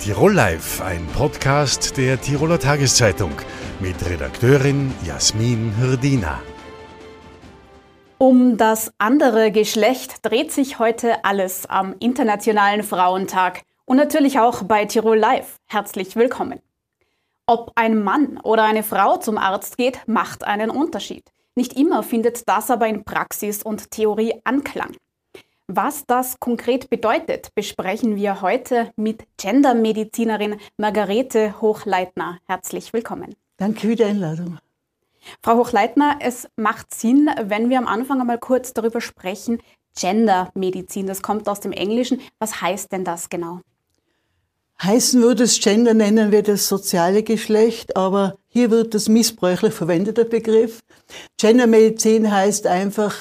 Tirol Live, ein Podcast der Tiroler Tageszeitung mit Redakteurin Jasmin Hirdina. Um das andere Geschlecht dreht sich heute alles am Internationalen Frauentag und natürlich auch bei Tirol Live. Herzlich willkommen. Ob ein Mann oder eine Frau zum Arzt geht, macht einen Unterschied. Nicht immer findet das aber in Praxis und Theorie Anklang. Was das konkret bedeutet, besprechen wir heute mit Gendermedizinerin Margarete Hochleitner. Herzlich willkommen. Danke für die Einladung. Frau Hochleitner, es macht Sinn, wenn wir am Anfang einmal kurz darüber sprechen, Gendermedizin, das kommt aus dem Englischen. Was heißt denn das genau? Heißen würde es Gender, nennen wir das soziale Geschlecht, aber hier wird das missbräuchlich verwendeter Begriff. Gendermedizin heißt einfach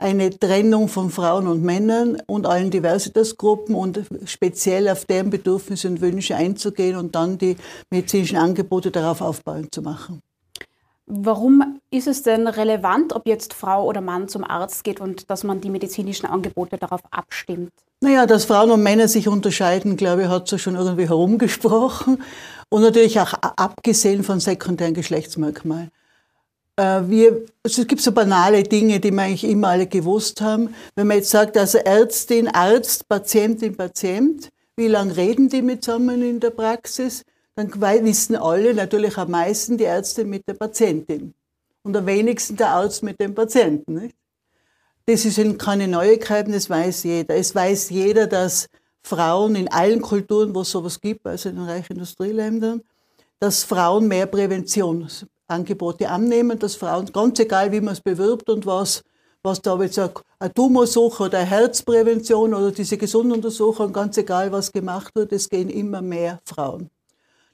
eine Trennung von Frauen und Männern und allen Diversitätsgruppen und speziell auf deren Bedürfnisse und Wünsche einzugehen und dann die medizinischen Angebote darauf aufbauend zu machen. Warum ist es denn relevant, ob jetzt Frau oder Mann zum Arzt geht und dass man die medizinischen Angebote darauf abstimmt? Naja, dass Frauen und Männer sich unterscheiden, glaube ich, hat so schon irgendwie herumgesprochen. Und natürlich auch abgesehen von sekundären Geschlechtsmerkmalen. Äh, wir, es gibt so banale Dinge, die wir eigentlich immer alle gewusst haben. Wenn man jetzt sagt, also Ärztin, Arzt, Patientin, Patient, wie lange reden die zusammen in der Praxis? Dann wissen alle, natürlich am meisten die Ärzte mit der Patientin und am wenigsten der Arzt mit dem Patienten. Nicht? Das sind keine Neuigkeiten, das weiß jeder. Es weiß jeder, dass Frauen in allen Kulturen, wo es sowas gibt, also in den reichen Industrieländern, dass Frauen mehr Prävention Angebote annehmen, dass Frauen, ganz egal wie man es bewirbt und was, was da jetzt eine Tumorsuche oder eine Herzprävention oder diese Gesunduntersuchung, ganz egal was gemacht wird, es gehen immer mehr Frauen.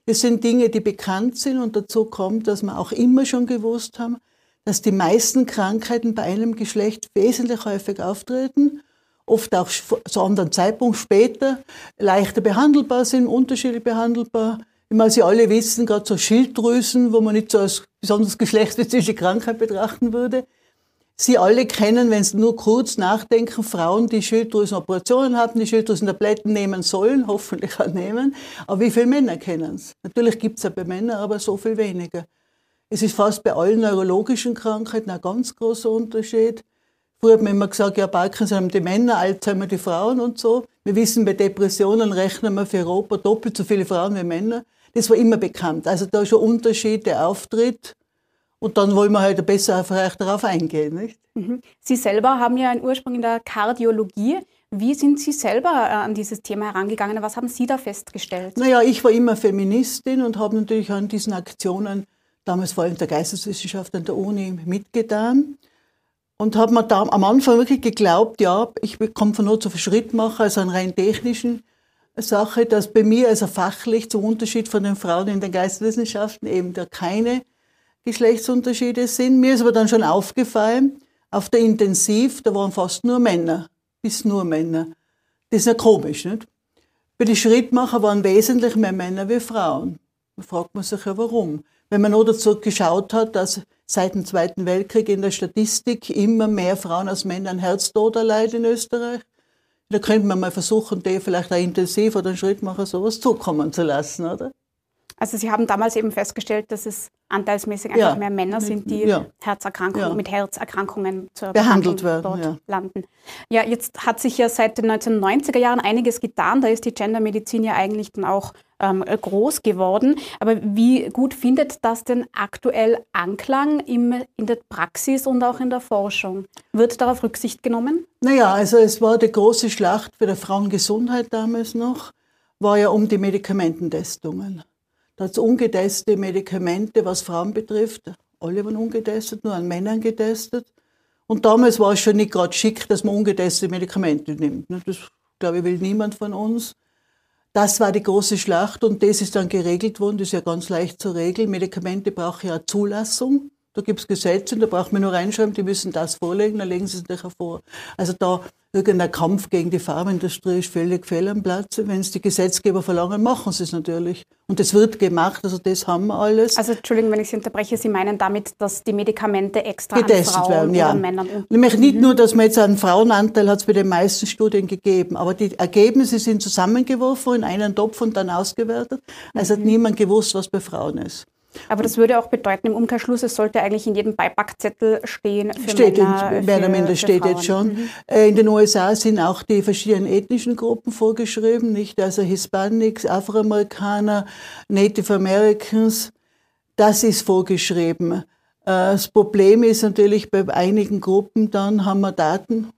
Das sind Dinge, die bekannt sind und dazu kommt, dass wir auch immer schon gewusst haben, dass die meisten Krankheiten bei einem Geschlecht wesentlich häufig auftreten, oft auch zu anderen Zeitpunkt später, leichter behandelbar sind, unterschiedlich behandelbar ich meine, Sie alle wissen, gerade so Schilddrüsen, wo man nicht so als besonders geschlechtsspezifische Krankheit betrachten würde. Sie alle kennen, wenn Sie nur kurz nachdenken, Frauen, die Schilddrüsenoperationen haben, die Schilddrüsentabletten nehmen sollen, hoffentlich auch nehmen. Aber wie viele Männer kennen es? Natürlich gibt es ja bei Männern, aber so viel weniger. Es ist fast bei allen neurologischen Krankheiten ein ganz großer Unterschied. Früher hat man immer gesagt, ja, Parkinson haben die Männer, Alzheimer die Frauen und so. Wir wissen, bei Depressionen rechnen wir für Europa doppelt so viele Frauen wie Männer. Das war immer bekannt. Also da ist ein Unterschied, der auftritt. Und dann wollen wir halt besser vielleicht darauf eingehen. Nicht? Mhm. Sie selber haben ja einen Ursprung in der Kardiologie. Wie sind Sie selber äh, an dieses Thema herangegangen? Was haben Sie da festgestellt? Naja, ich war immer Feministin und habe natürlich an diesen Aktionen, damals vor allem der Geisteswissenschaft an der Uni, mitgetan. Und habe mir da am Anfang wirklich geglaubt, ja, ich komme von nur zu Schrittmacher, also einen rein technischen Sache, dass bei mir also fachlich zum Unterschied von den Frauen in den Geisteswissenschaften eben da keine Geschlechtsunterschiede sind. Mir ist aber dann schon aufgefallen, auf der Intensiv, da waren fast nur Männer, bis nur Männer. Das ist ja komisch, nicht? Bei den Schrittmacher waren wesentlich mehr Männer wie Frauen. Da fragt man sich ja, warum. Wenn man nur dazu geschaut hat, dass seit dem Zweiten Weltkrieg in der Statistik immer mehr Frauen als Männer an Herztod erleiden in Österreich, da könnte man mal versuchen, die vielleicht auch intensiv oder einen Schritt machen, sowas zukommen zu lassen, oder? Also Sie haben damals eben festgestellt, dass es anteilsmäßig einfach ja. mehr Männer sind, die ja. Herzerkrankungen, ja. mit Herzerkrankungen zur behandelt werden, dort landen. Ja, jetzt hat sich ja seit den 1990er Jahren einiges getan. Da ist die Gendermedizin ja eigentlich dann auch ähm, groß geworden. Aber wie gut findet das denn aktuell Anklang im, in der Praxis und auch in der Forschung? Wird darauf Rücksicht genommen? Naja, also es war die große Schlacht für die Frauengesundheit damals noch, war ja um die Medikamententestungen. Da hat es ungetestete Medikamente, was Frauen betrifft. Alle waren ungetestet, nur an Männern getestet. Und damals war es schon nicht gerade schick, dass man ungetestete Medikamente nimmt. Das, glaube ich, will niemand von uns. Das war die große Schlacht und das ist dann geregelt worden. Das ist ja ganz leicht zu regeln. Medikamente brauchen ja Zulassung. Da gibt es Gesetze, da braucht man nur reinschreiben, die müssen das vorlegen, dann legen sie es nachher vor. Also da irgendein Kampf gegen die Pharmaindustrie ist völlig fehl am Platz. Wenn es die Gesetzgeber verlangen, machen sie es natürlich. Und das wird gemacht, also das haben wir alles. Also Entschuldigung, wenn ich Sie unterbreche, Sie meinen damit, dass die Medikamente extra getestet an Frauen werden, ja. oder Männern Nämlich nicht nur, dass man jetzt einen Frauenanteil hat es bei den meisten Studien gegeben, aber die Ergebnisse sind zusammengeworfen in einen Topf und dann ausgewertet. Also hat niemand gewusst, was bei Frauen ist. Aber das würde auch bedeuten, im Umkehrschluss, es sollte eigentlich in jedem Beipackzettel stehen für steht Männer, in, mehr oder für- minder steht Frauen. jetzt schon. Äh, In den USA sind auch die verschiedenen ethnischen Gruppen vorgeschrieben, nicht? Also Hispanics, Afroamerikaner, Native Americans. Das ist vorgeschrieben. Äh, Das Problem ist natürlich, bei einigen Gruppen dann haben wir Daten,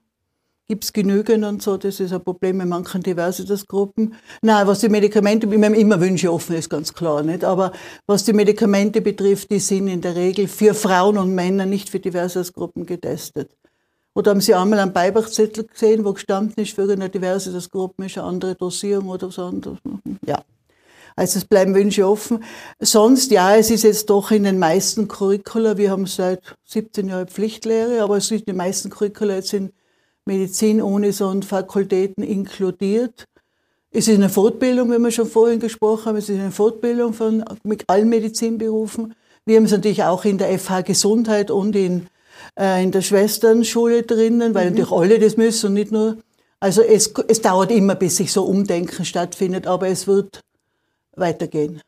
gibt es genügend und so, das ist ein Problem in manchen Diversitas-Gruppen. Nein, was die Medikamente, ich meine, immer Wünsche offen ist ganz klar, nicht? Aber was die Medikamente betrifft, die sind in der Regel für Frauen und Männer, nicht für Diversitas-Gruppen getestet. Oder haben Sie einmal einen Beibachzettel gesehen, wo gestanden ist, für irgendeine Diversitas-Gruppe ist eine andere Dosierung oder so anderes? Ja. Also es bleiben Wünsche offen. Sonst, ja, es ist jetzt doch in den meisten Curricula, wir haben seit 17 Jahren Pflichtlehre, aber es sind die meisten Curricula jetzt in Medizin, Unis und Fakultäten inkludiert. Es ist eine Fortbildung, wie wir schon vorhin gesprochen haben, es ist eine Fortbildung von mit allen Medizinberufen. Wir haben es natürlich auch in der FH Gesundheit und in, äh, in der Schwesternschule drinnen, weil natürlich alle das müssen und nicht nur. Also es, es dauert immer, bis sich so Umdenken stattfindet, aber es wird weitergehen.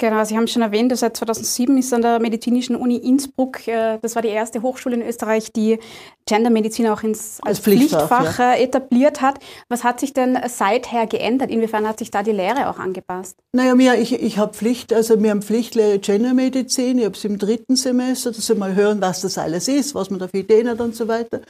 Genau, Sie haben schon erwähnt, seit 2007 ist an der Medizinischen Uni Innsbruck, äh, das war die erste Hochschule in Österreich, die Gendermedizin auch ins, als Als Pflichtfach, Pflichtfach äh, etabliert hat. Was hat sich denn seither geändert? Inwiefern hat sich da die Lehre auch angepasst? Naja, mir, ich, ich habe Pflicht, also wir haben Pflichtlehre Gendermedizin, ich habe es im dritten Semester, dass wir mal hören, was das alles ist, was man da für Ideen hat und so weiter.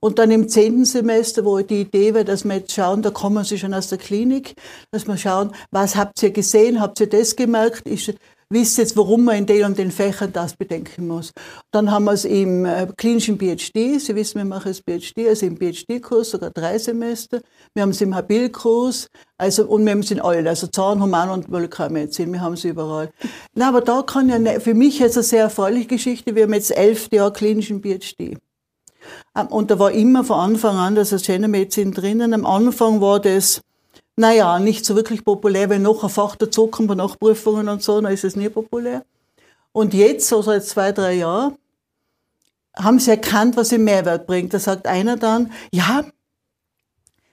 Und dann im zehnten Semester, wo die Idee war, dass wir jetzt schauen, da kommen Sie schon aus der Klinik, dass wir schauen, was habt ihr gesehen, habt ihr das gemerkt, ist, wisst jetzt, warum man in den und den Fächern das bedenken muss. Dann haben wir es im äh, klinischen PhD, Sie wissen, wir machen das PhD, also im PhD-Kurs, sogar drei Semester. Wir haben es im Habil-Kurs, also, und wir haben es in allen, also Zahn, Human- und Molekularmedizin, wir haben es überall. Na, aber da kann ja, ne- für mich jetzt eine sehr erfreuliche Geschichte, wir haben jetzt elf Jahre klinischen PhD. Ähm, Und da war immer von Anfang an das Gendermedizin drinnen. Am Anfang war das, naja, nicht so wirklich populär, wenn noch ein Fach dazukommt bei Nachprüfungen und so, dann ist es nie populär. Und jetzt, so seit zwei, drei Jahren, haben sie erkannt, was im Mehrwert bringt. Da sagt einer dann, ja,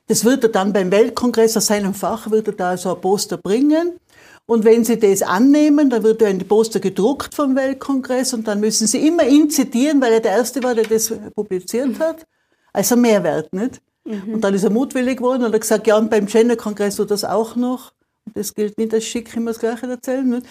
das wird er dann beim Weltkongress aus seinem Fach, wird er da so ein Poster bringen. Und wenn Sie das annehmen, dann wird ein Poster gedruckt vom Weltkongress und dann müssen Sie immer ihn zitieren, weil er der Erste war, der das publiziert hat. Also Mehrwert, nicht? Und dann ist er mutwillig geworden und hat gesagt, ja, und beim Gender-Kongress tut das auch noch. Das gilt nicht als schick, immer das Gleiche erzählen. Nicht?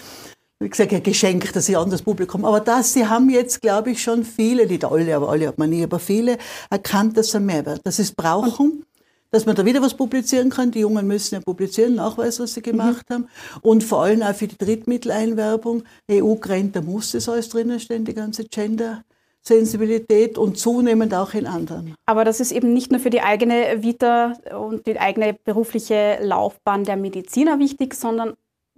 Wie gesagt, ja, geschenkt, dass sie an das Publikum. Aber das, sie haben jetzt, glaube ich, schon viele, nicht alle, aber alle hat man nie, aber viele erkannt, dass einen Mehrwert, dass sie es brauchen, dass man da wieder was publizieren kann. Die Jungen müssen ja publizieren, nachweisen, was sie gemacht haben. Und vor allem auch für die Drittmitteleinwerbung. EU-Grenze, da muss das alles drinnen stehen, die ganze Gender-Sensibilität und zunehmend auch in anderen. Aber das ist eben nicht nur für die eigene Vita und die eigene berufliche Laufbahn der Mediziner wichtig, sondern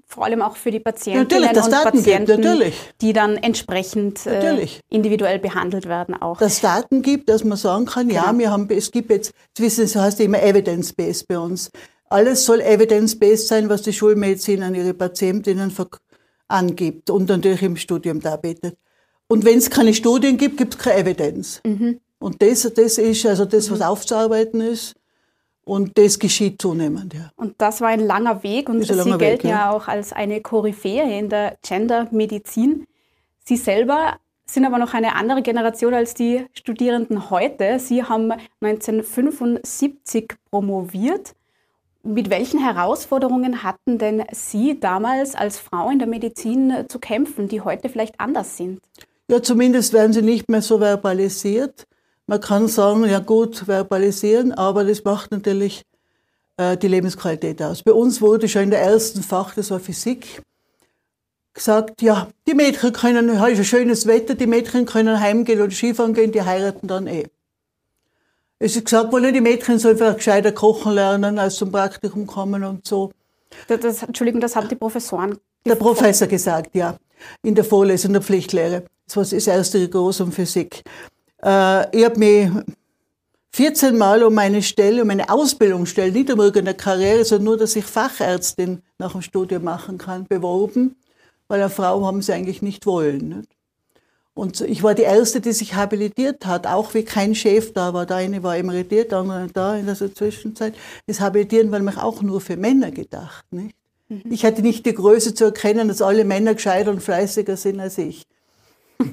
vor allem auch für die Patientinnen Natürlich, dass und Daten gibt, Patienten, natürlich. die dann entsprechend äh, individuell behandelt werden auch. dass es Daten gibt, dass man sagen kann, ja, Genau. wir haben, es gibt jetzt, Sie wissen, es heißt immer evidence-based bei uns. Alles soll evidence-based sein, was die Schulmedizin an ihre Patientinnen angibt und natürlich im Studium darbietet. Und wenn es keine Studien gibt, gibt es keine Evidenz. Mhm. Und das, das ist also das, was aufzuarbeiten ist. Und das geschieht zunehmend, ja. Und das war ein langer Weg und Sie langer Weg, gelten ja. ja. auch als eine Koryphäe in der Gendermedizin. Sie selber sind aber noch eine andere Generation als die Studierenden heute. Sie haben 1975 promoviert. Mit welchen Herausforderungen hatten denn Sie damals als Frau in der Medizin zu kämpfen, die heute vielleicht anders sind? Ja, zumindest werden sie nicht mehr so verbalisiert. Man kann sagen, ja gut, verbalisieren, aber das macht natürlich äh, die Lebensqualität aus. Bei uns wurde schon in der ersten Fach, das war Physik, gesagt, ja, die Mädchen können, heute ist ein schönes Wetter, die Mädchen können heimgehen oder Skifahren gehen, die heiraten dann eh. Es ist gesagt worden, die Mädchen sollen vielleicht gescheiter kochen lernen, als zum Praktikum kommen und so. Das, das, Entschuldigung, das haben die Professoren Der Professor gesagt, ja. In der Vorlesung der Pflichtlehre. Das war das erste Groß um Physik. Äh, ich habe mich 14 Mal um meine Stelle, um meine Ausbildungsstelle, nicht um irgendeine Karriere, sondern nur, dass ich Fachärztin nach dem Studium machen kann, beworben, weil eine Frau haben sie eigentlich nicht wollen. Nicht? Und ich war die Erste, die sich habilitiert hat, auch wie kein Chef da war. Der eine war emeritiert, der andere da in der Zwischenzeit. Das Habilitieren war nämlich auch nur für Männer gedacht. Nicht? Mhm. Ich hatte nicht die Größe zu erkennen, dass alle Männer gescheiter und fleißiger sind als ich.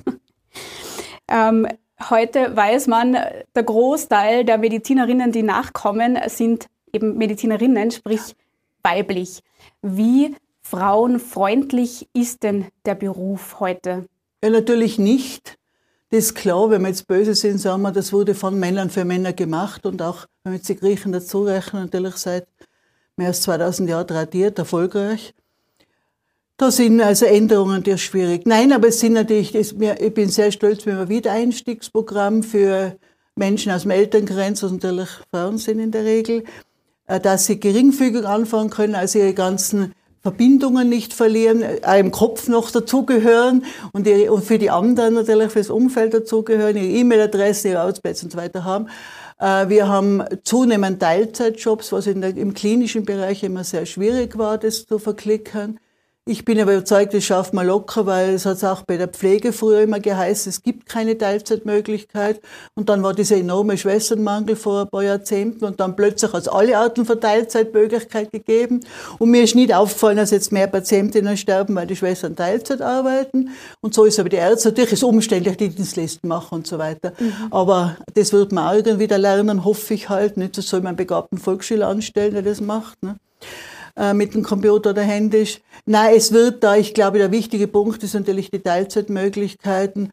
ähm, Heute weiß man, der Großteil der Medizinerinnen, die nachkommen, sind eben Medizinerinnen, sprich weiblich. Wie frauenfreundlich ist denn der Beruf heute? Ja, natürlich nicht. Das ist klar, wenn wir jetzt böse sind, sagen wir, das wurde von Männern für Männer gemacht und auch, wenn wir jetzt die Griechen dazu rechnen, natürlich seit mehr als 2000 Jahren tradiert, erfolgreich. Da sind also Änderungen die schwierig. Nein, aber es sind natürlich, ich bin sehr stolz, wenn wir Wiedereinstiegsprogramm für Menschen aus dem Elterngrenz, was natürlich Frauen sind in der Regel, äh, dass sie geringfügig anfangen können, also ihre ganzen Verbindungen nicht verlieren, auch im Kopf noch dazugehören und, ihre, und für die anderen natürlich fürs Umfeld dazugehören, ihre E-Mail-Adresse, ihre Arbeitsplätze und so weiter haben. Äh, wir haben zunehmend Teilzeitjobs, was der, im klinischen Bereich immer sehr schwierig war, das zu verklickern. Ich bin aber überzeugt, das schafft man locker, weil es hat auch bei der Pflege früher immer geheißen, es gibt keine Teilzeitmöglichkeit. Und dann war dieser enorme Schwesternmangel vor ein paar Jahrzehnten und dann plötzlich hat es alle Arten von Teilzeitmöglichkeit gegeben. Und mir ist nicht aufgefallen, dass jetzt mehr Patientinnen sterben, weil die Schwestern Teilzeit arbeiten. Und so ist aber die Ärzte natürlich ist umständlich, die Dienstlisten machen und so weiter. Mhm. Aber das wird man auch irgendwie wieder lernen, hoffe ich halt. Nicht, das soll man einen begabten Volksschüler anstellen, der das macht. Ne? Äh, mit dem Computer oder händisch. Nein, es wird da, ich glaube, der wichtige Punkt ist natürlich die Teilzeitmöglichkeiten.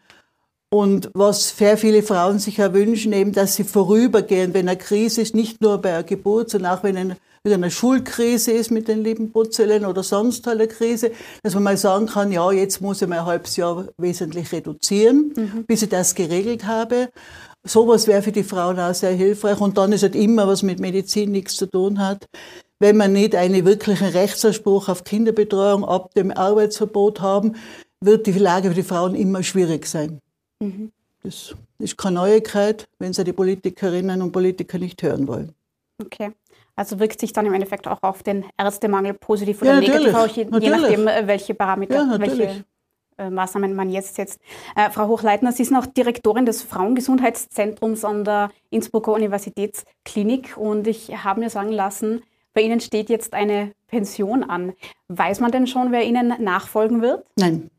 Und was sehr viele Frauen sich ja wünschen, eben, dass sie vorübergehen, wenn eine Krise ist, nicht nur bei der Geburt, sondern auch wenn eine, eine Schulkrise ist mit den lieben Putzelen oder sonst eine Krise, dass man mal sagen kann, ja, jetzt muss ich mal ein halbes Jahr wesentlich reduzieren, mhm. bis ich das geregelt habe. Sowas wäre für die Frauen auch sehr hilfreich. Und dann ist halt immer, was mit Medizin nichts zu tun hat wenn wir nicht einen wirklichen Rechtsanspruch auf Kinderbetreuung ab dem Arbeitsverbot haben, wird die Lage für die Frauen immer schwierig sein. Mhm. Das ist keine Neuigkeit, wenn sie die Politikerinnen und Politiker nicht hören wollen. Okay. Also wirkt sich dann im Endeffekt auch auf den Ärztemangel positiv oder ja, negativ aus, je, je, nachdem, äh, welche Parameter, ja, welche äh, Maßnahmen man jetzt setzt. Äh, Frau Hochleitner, Sie sind auch Direktorin des Frauengesundheitszentrums an der Innsbrucker Universitätsklinik und ich habe mir sagen lassen, bei Ihnen steht jetzt eine Pension an. Weiß man denn schon, wer Ihnen nachfolgen wird? Nein.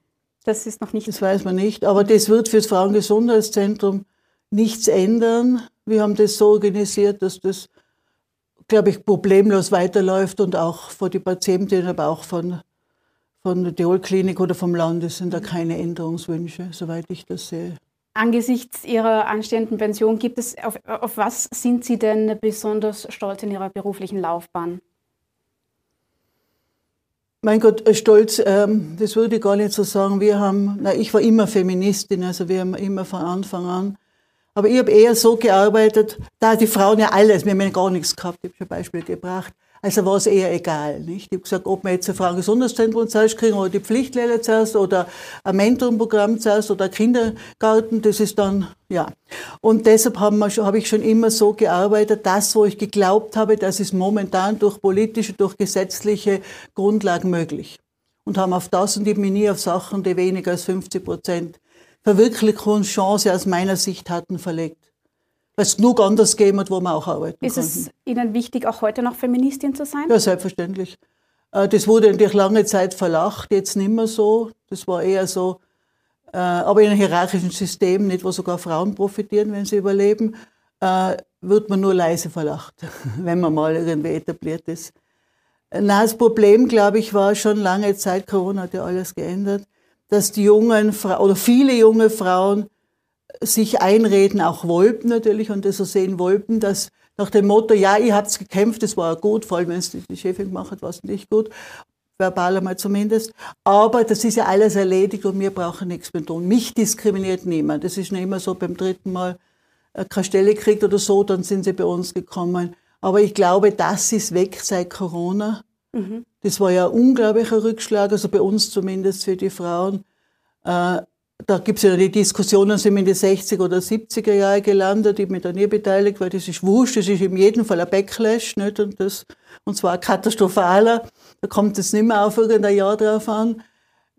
Das ist noch nicht. Das weiß man nicht. Aber das wird für das Frauengesundheitszentrum nichts ändern. Wir haben das so organisiert, dass das, glaube ich, problemlos weiterläuft und auch für die Patientinnen, aber auch von, von der Deol-Klinik oder vom Land sind da keine Änderungswünsche, soweit ich das sehe. Angesichts Ihrer anstehenden Pension, gibt es, auf, auf was sind Sie denn besonders stolz in Ihrer beruflichen Laufbahn? Mein Gott, äh, stolz, ähm, das würde ich gar nicht so sagen. Wir haben, na, ich war immer Feministin, also wir haben immer von Anfang an. Aber ich habe eher so gearbeitet, da die Frauen ja alles, wir haben ja gar nichts gehabt, ich habe schon ein Beispiel gebracht. Also war es eher egal. Nicht? Ich habe gesagt, ob wir jetzt ein Frauengesundheitszentrum zuerst kriegen oder die Pflichtlehre zuerst oder ein Mentorenprogramm zuerst oder Kindergarten, das ist dann, ja. Und deshalb habe hab ich schon immer so gearbeitet, das, wo ich geglaubt habe, das ist momentan durch politische, durch gesetzliche Grundlagen möglich. Und haben auf das und ich bin nie auf Sachen, die weniger als 50 Prozent Verwirklichungschance aus meiner Sicht hatten, verlegt es genug anders gegeben hat, wo man auch arbeiten Ist konnten. es Ihnen wichtig, auch heute noch Feministin zu sein? Ja, selbstverständlich. Äh, das wurde natürlich lange Zeit verlacht, jetzt nicht mehr so. Das war eher so, äh, aber in einem hierarchischen System, nicht wo sogar Frauen profitieren, wenn sie überleben, äh, wird man nur leise verlacht, wenn man mal irgendwie etabliert ist. Na, das Problem, glaube ich, war schon lange Zeit, Corona hat ja alles geändert, dass die jungen Frauen oder viele junge Frauen sich einreden, auch wollten natürlich, und das so sehen wollten, dass nach dem Motto, ja, ihr habt gekämpft, das war gut, vor allem wenn es die Chefin gemacht hat, war es nicht gut, verbal einmal zumindest, aber das ist ja alles erledigt und wir brauchen nichts mehr tun. Mich diskriminiert niemand. Das ist nicht immer so, beim dritten Mal äh, keine Stelle kriegt oder so, dann sind sie bei uns gekommen. Aber ich glaube, das ist weg seit Corona. Mhm. Das war ja ein unglaublicher Rückschlag, also bei uns zumindest für die Frauen Äh, da gibt es ja die Diskussionen, sind wir in die 60er oder 70er Jahre gelandet, ich bin da nie beteiligt, weil das ist wurscht, das ist in jedem Fall ein Backlash, nicht? Und, das, und zwar katastrophaler, da kommt es nicht mehr auf irgendein Jahr drauf an.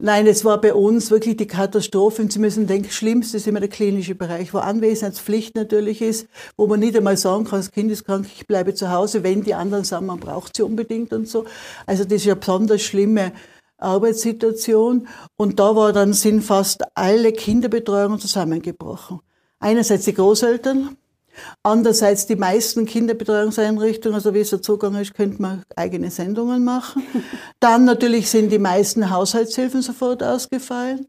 Nein, es war bei uns wirklich die Katastrophe. Und Sie müssen denken, schlimmste ist immer der klinische Bereich, wo Anwesenheitspflicht natürlich ist, wo man nicht einmal sagen kann, das Kind ist krank, ich bleibe zu Hause, wenn die anderen sagen, man braucht sie unbedingt und so. Also das ist ja besonders schlimme Arbeitssituation. Und da war dann, sind fast alle Kinderbetreuungen zusammengebrochen. Einerseits die Großeltern, Andererseits die meisten Kinderbetreuungseinrichtungen, also wie es der Zugang ist, könnte man eigene Sendungen machen. Dann natürlich sind die meisten Haushaltshilfen sofort ausgefallen.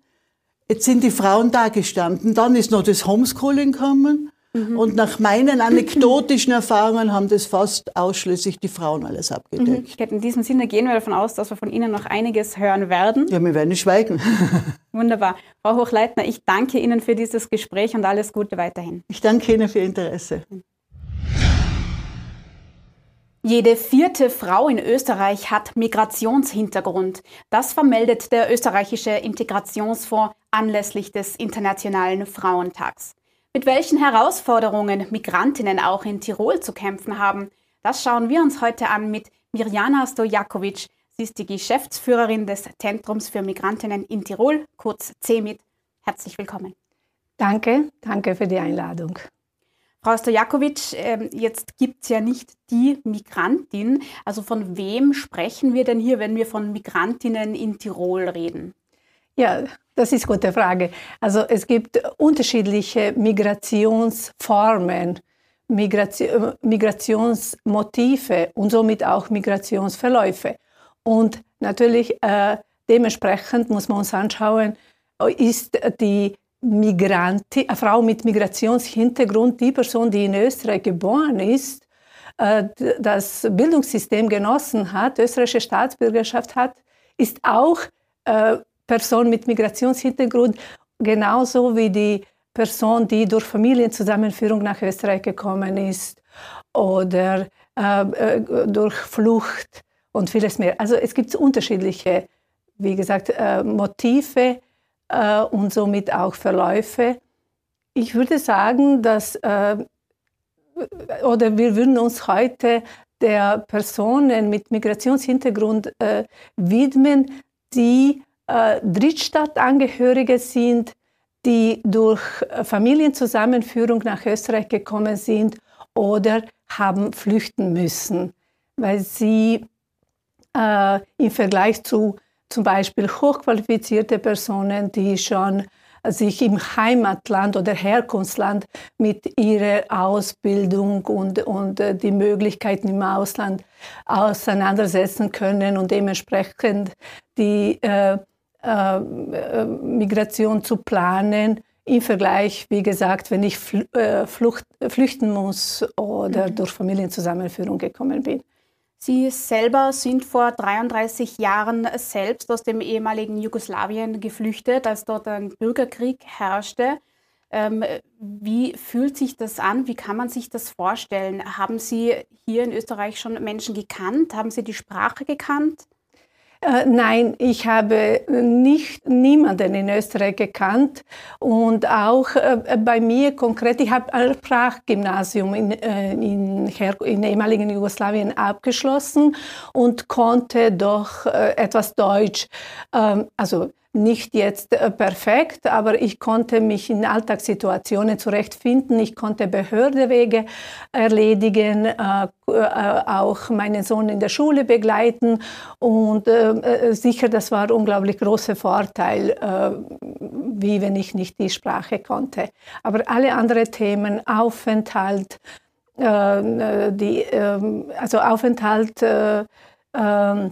Jetzt sind die Frauen da gestanden. Dann ist noch das Homeschooling gekommen. Mhm. Und nach meinen anekdotischen Erfahrungen haben das fast ausschließlich die Frauen alles abgedeckt. Mhm. In diesem Sinne gehen wir davon aus, dass wir von Ihnen noch einiges hören werden. Ja, wir werden nicht schweigen. Wunderbar. Frau Hochleitner, ich danke Ihnen für dieses Gespräch und alles Gute weiterhin. Ich danke Ihnen für Ihr Interesse. Jede vierte Frau in Österreich hat Migrationshintergrund. Das vermeldet der österreichische Integrationsfonds anlässlich des Internationalen Frauentags. Mit welchen Herausforderungen Migrantinnen auch in Tirol zu kämpfen haben, das schauen wir uns heute an mit Mirjana Stojakovic. Sie ist die Geschäftsführerin des Zentrums für Migrantinnen in Tirol, kurz CEMIT. Herzlich willkommen. Danke, danke für die Einladung. Frau Stojakovic, ähm, jetzt gibt es ja nicht die Migrantin. Also von wem sprechen wir denn hier, wenn wir von Migrantinnen in Tirol reden? Ja, das ist eine gute Frage. Also es gibt unterschiedliche Migrationsformen, Migration, Migrationsmotive und somit auch Migrationsverläufe. Und natürlich äh, dementsprechend muss man uns anschauen, ist die Migrantin, eine Frau mit Migrationshintergrund, die Person, die in Österreich geboren ist, äh, das Bildungssystem genossen hat, österreichische Staatsbürgerschaft hat, ist auch äh, Person mit Migrationshintergrund, genauso wie die Person, die durch Familienzusammenführung nach Österreich gekommen ist oder äh, äh, durch Flucht und vieles mehr. Also es gibt unterschiedliche, wie gesagt, äh, Motive äh, und somit auch Verläufe. Ich würde sagen, dass, äh, oder wir würden uns heute der Personen mit Migrationshintergrund äh, widmen, die äh, Drittstaatsangehörige sind, die durch Familienzusammenführung nach Österreich gekommen sind oder haben flüchten müssen, weil sie äh, im Vergleich zu zum Beispiel hochqualifizierte Personen, die schon sich im Heimatland oder Herkunftsland mit ihrer Ausbildung und, und äh, die Möglichkeiten im Ausland auseinandersetzen können und dementsprechend die äh, äh, äh, Migration zu planen im Vergleich, wie gesagt, wenn ich äh, Flucht, flüchten muss oder mhm. durch Familienzusammenführung gekommen bin. Sie selber sind vor 33 Jahren selbst aus dem ehemaligen Jugoslawien geflüchtet, als dort ein Bürgerkrieg herrschte. Ähm, wie fühlt sich das an? Wie kann man sich das vorstellen? Haben Sie hier in Österreich schon Menschen gekannt? Haben Sie die Sprache gekannt? Äh, nein, ich habe nicht niemanden in Österreich gekannt und auch äh, bei mir konkret, ich habe ein Sprachgymnasium in, äh, in, in ehemaligen Jugoslawien abgeschlossen und konnte doch etwas Deutsch, ähm, also nicht jetzt äh, perfekt, aber ich konnte mich in Alltagssituationen zurechtfinden. Ich konnte Behördewege erledigen, äh, äh, auch meinen Sohn in der Schule begleiten und sicher, das war ein unglaublich großer Vorteil, wie wenn ich nicht die Sprache konnte. Aber alle anderen Themen, Aufenthalt, die, ähm, also Aufenthalt, ähm,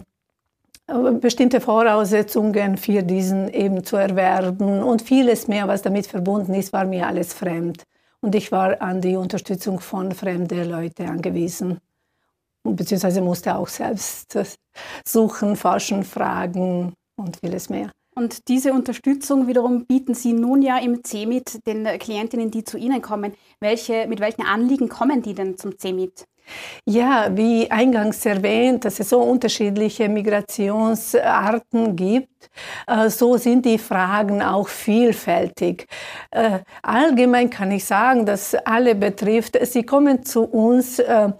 bestimmte Voraussetzungen für diesen eben zu erwerben und vieles mehr, was damit verbunden ist, war mir alles fremd. Und ich war an die Unterstützung von fremden Leuten angewiesen. Beziehungsweise musste auch selbst suchen, forschen, fragen und vieles mehr. Und diese Unterstützung wiederum bieten Sie nun ja im CEMIT den Klientinnen, die zu Ihnen kommen. Welche, mit welchen Anliegen kommen die denn zum CEMIT? Ja, wie eingangs erwähnt, dass es so unterschiedliche Migrationsarten gibt, äh, so sind die Fragen auch vielfältig. Äh, allgemein kann ich sagen, dass alle betrifft, sie kommen zu uns äh,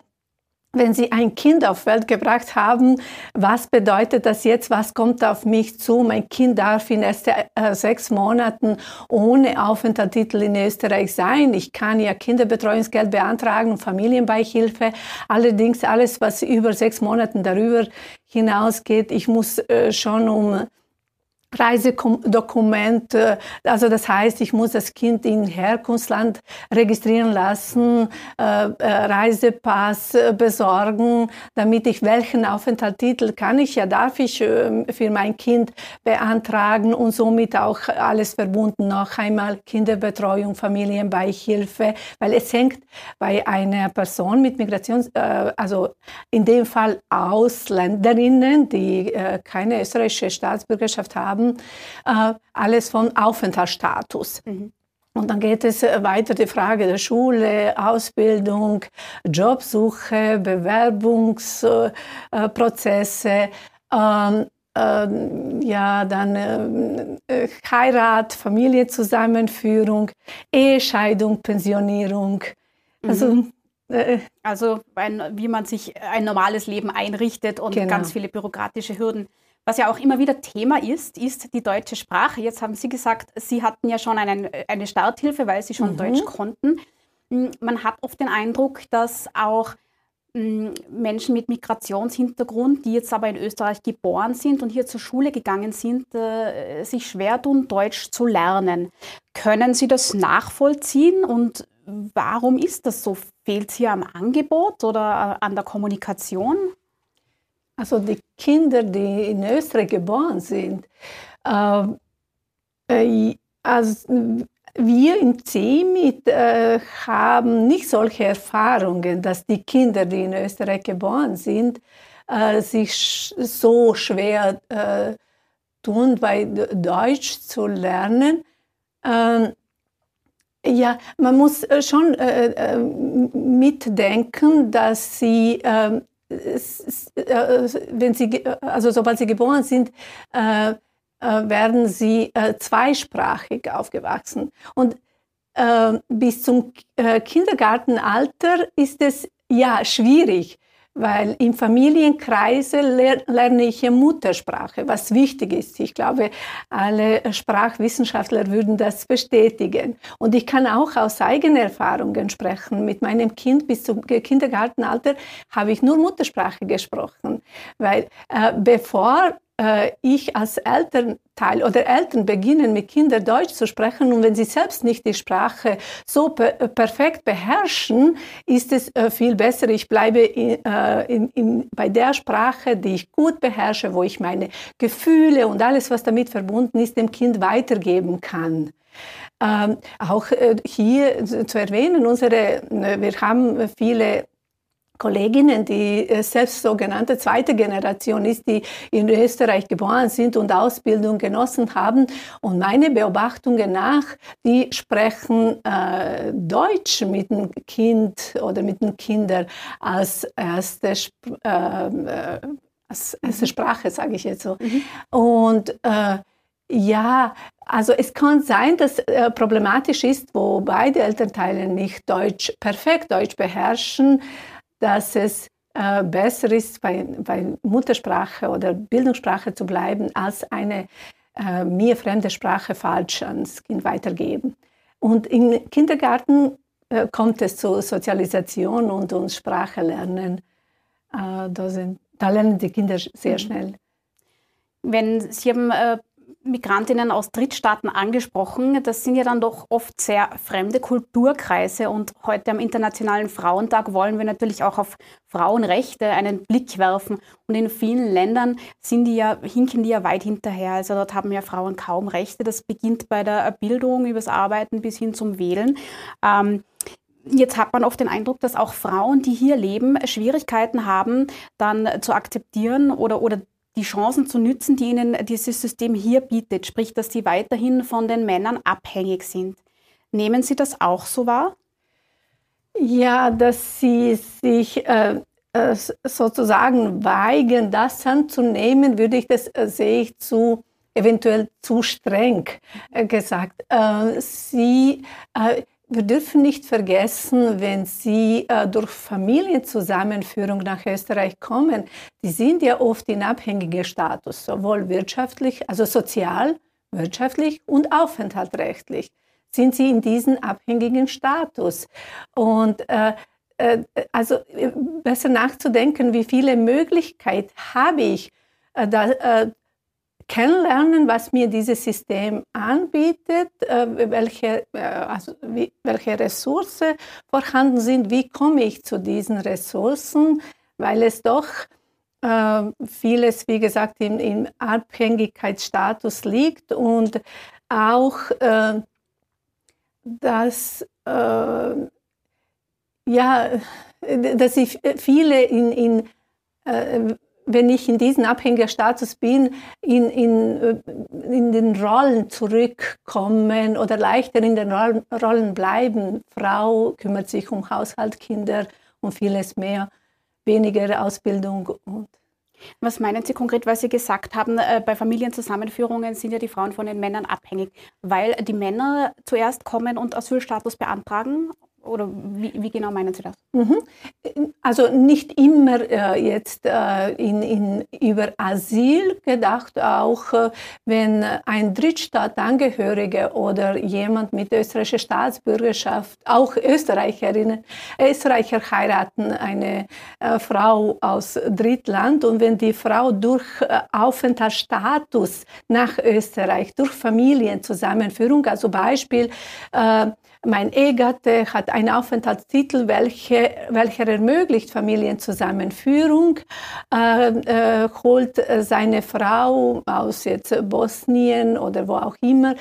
wenn Sie ein Kind auf Welt gebracht haben, was bedeutet das jetzt? Was kommt auf mich zu? Mein Kind darf in erst äh, sechs Monaten ohne Aufenthaltstitel in Österreich sein. Ich kann ja Kinderbetreuungsgeld beantragen und Familienbeihilfe. Allerdings alles, was über sechs Monaten darüber hinausgeht, ich muss äh, schon um Reisedokument, also das heißt, ich muss das Kind in Herkunftsland registrieren lassen, äh, äh, Reisepass äh, besorgen, damit ich welchen Aufenthaltstitel kann ich ja, darf ich für mein Kind beantragen und somit auch alles verbunden. Noch einmal Kinderbetreuung, Familienbeihilfe, weil es hängt bei einer Person mit Migrations, also in dem Fall Ausländerinnen, die keine österreichische Staatsbürgerschaft haben, haben, äh, alles von Aufenthaltsstatus. Mhm. Und dann geht es weiter die Frage der Schule, Ausbildung, Jobsuche, Bewerbungsprozesse, ähm, äh, ja, dann äh, Heirat, Familienzusammenführung, Ehescheidung, Pensionierung. Also, mhm. äh, also ein, wie man sich ein normales Leben einrichtet und genau. ganz viele bürokratische Hürden was ja auch immer wieder Thema ist, ist die deutsche Sprache. Jetzt haben Sie gesagt, Sie hatten ja schon einen, eine Starthilfe, weil Sie schon mhm. Deutsch konnten. Hm, man hat oft den Eindruck, dass auch hm, Menschen mit Migrationshintergrund, die jetzt aber in Österreich geboren sind und hier zur Schule gegangen sind, äh, sich schwer tun, Deutsch zu lernen. Können Sie das nachvollziehen und warum ist das so? Fehlt es hier am Angebot oder an der Kommunikation? Also die Kinder, die in Österreich geboren sind, ähm, äh, also wir im CEMIT äh, haben nicht solche Erfahrungen, dass die Kinder, die in Österreich geboren sind, äh, sich so schwer äh, tun, bei Deutsch zu lernen. Ähm, ja, man muss äh, schon äh, äh, mitdenken, dass sie äh, wenn sie, also sobald sie geboren sind, äh, äh, werden sie zweisprachig aufgewachsen. Und bis zum Kindergartenalter ist es ja schwierig weil im Familienkreise lerne ich Muttersprache, was wichtig ist. Ich glaube, alle Sprachwissenschaftler würden das bestätigen. Und ich kann auch aus eigenen Erfahrungen sprechen. Mit meinem Kind bis zum Kindergartenalter habe ich nur Muttersprache gesprochen, weil äh, bevor ich als Elternteil oder Eltern beginnen mit Kindern Deutsch zu sprechen und wenn sie selbst nicht die Sprache so per äh, perfekt beherrschen, ist es äh, viel besser. Ich bleibe in, äh, in, in, bei der Sprache, die ich gut beherrsche, wo ich meine Gefühle und alles, was damit verbunden ist, dem Kind weitergeben kann. Ähm, auch äh, hier zu erwähnen, unsere, wir haben viele Kolleginnen, die äh, selbst sogenannte zweite Generation ist, die in Österreich geboren sind und Ausbildung genossen haben. Und meine Beobachtungen nach, die sprechen äh, Deutsch mit dem Kind oder mit den Kindern als erste, äh, äh, als erste mhm. Sprache, sage ich jetzt so. Mhm. Und äh, ja, also es kann sein, dass äh, problematisch ist, wo beide Elternteile nicht Deutsch, perfekt Deutsch beherrschen dass es äh, besser ist, bei, bei, Muttersprache oder Bildungssprache zu bleiben, als eine äh, mir fremde Sprache falsch ans Kind weitergeben. Und im Kindergarten äh, kommt es zu Sozialisation und, und Sprache lernen. Äh, da, sind, da lernen die Kinder sehr mhm. schnell. Wenn Sie haben äh, Migrantinnen aus Drittstaaten angesprochen. Das sind ja dann doch oft sehr fremde Kulturkreise und heute am Internationalen Frauentag wollen wir natürlich auch auf Frauenrechte einen Blick werfen. Und in vielen Ländern sind die ja, hinken die ja weit hinterher. Also dort haben ja Frauen kaum Rechte. Das beginnt bei der Bildung, übers Arbeiten bis hin zum Wählen. Ähm, Jetzt hat man oft den Eindruck, dass auch Frauen, die hier leben, Schwierigkeiten haben, dann zu akzeptieren oder, oder die Chancen zu nützen, die ihnen dieses System hier bietet, sprich, dass sie weiterhin von den Männern abhängig sind. Nehmen Sie das auch so wahr? Ja, dass sie sich äh, äh sozusagen weigern, das anzunehmen, würde ich das äh, sehe ich zu eventuell zu streng äh, gesagt. Äh, sie äh, wir dürfen nicht vergessen, wenn Sie äh, durch Familienzusammenführung nach Österreich kommen, die sind ja oft in abhängiger Status, sowohl wirtschaftlich, also sozial, wirtschaftlich und aufenthaltrechtlich sind sie in diesem abhängigen Status. Und äh, äh, also äh, besser nachzudenken, wie viele Möglichkeiten habe ich, äh, da, äh, kennenlernen, was mir dieses System anbietet, äh, welche, äh, also welche Ressourcen vorhanden sind, wie komme ich zu diesen Ressourcen, weil es doch äh, vieles, wie gesagt, im, im Abhängigkeitsstatus liegt und auch, dass ja, dass ich viele in, in wenn ich in diesen Abhängerstatus bin, in, in, äh, in den Rollen zurückkommen oder leichter in den Rollen bleiben. Frau kümmert sich um Haushalt, Kinder und vieles mehr, weniger Ausbildung und was meinen Sie konkret, weil Sie gesagt haben, äh, bei Familienzusammenführungen sind ja die Frauen von den Männern abhängig, weil die Männer zuerst kommen und Asylstatus beantragen oder wie, wie, genau meinen Sie das? Mhm. Also nicht immer äh, jetzt äh, in, in, über Asyl gedacht, auch äh, wenn ein Drittstaatangehöriger oder jemand mit österreichischer Staatsbürgerschaft, auch Österreicherinnen, Österreicher heiraten eine äh, Frau aus Drittland und wenn die Frau durch äh, Aufenthaltsstatus nach Österreich, durch Familienzusammenführung, also Beispiel, äh, mein Ehegatte hat einen Aufenthaltstitel, welche, welcher ermöglicht Familienzusammenführung, äh, äh, holt seine Frau aus jetzt Bosnien oder wo auch immer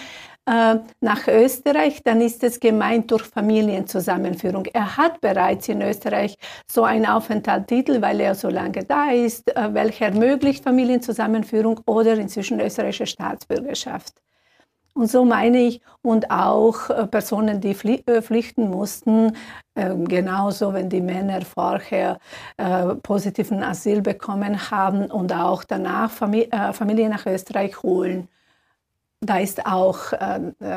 äh, nach Österreich, dann ist es gemeint durch Familienzusammenführung. Er hat bereits in Österreich so einen Aufenthaltstitel, weil er so lange da ist, äh, welcher ermöglicht Familienzusammenführung oder inzwischen österreichische Staatsbürgerschaft. Und so meine ich, und auch äh, Personen, die äh, flüchten mussten, ähm, genauso wenn die Männer vorher äh, positiven Asyl bekommen haben und auch danach Familie nach Österreich holen. Da ist auch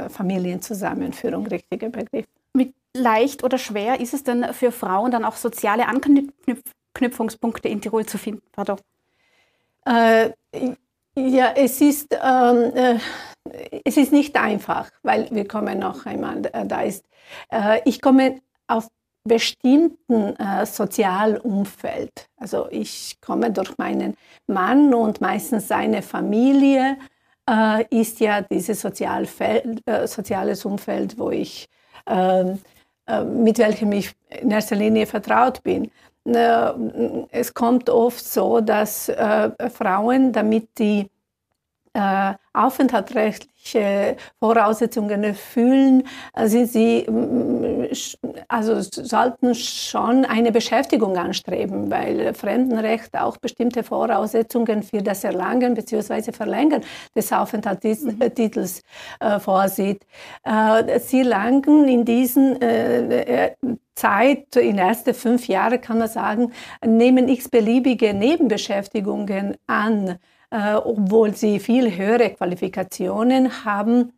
Familienzusammenführung richtiger Begriff. Wie leicht oder schwer ist es denn für Frauen dann auch soziale Anknüpfungspunkte in Tirol zu finden? Pardon. Ja, es ist, ähm, äh, es ist nicht einfach, weil wir kommen noch einmal, äh, da ist, äh, ich komme auf bestimmten äh, Sozialumfeld. Also ich komme durch meinen Mann und meistens seine Familie äh, ist ja dieses Sozialfeld, äh, soziales Umfeld, wo ich ähm, äh, mit welchem ich in erster Linie vertraut bin. Es kommt oft so, dass Frauen, damit die äh, aufenthaltsrechtliche Voraussetzungen erfüllen, sind sie, also sollten schon eine Beschäftigung anstreben, weil Fremdenrecht auch bestimmte Voraussetzungen für das Erlangen bzw. Verlängern des Aufenthaltstitels äh, vorsieht. Äh, sie langen in diesen äh, äh, Zeit, in den ersten fünf Jahren kann man sagen, nehmen x-beliebige Nebenbeschäftigungen an äh, obwohl sie viel höhere Qualifikationen haben,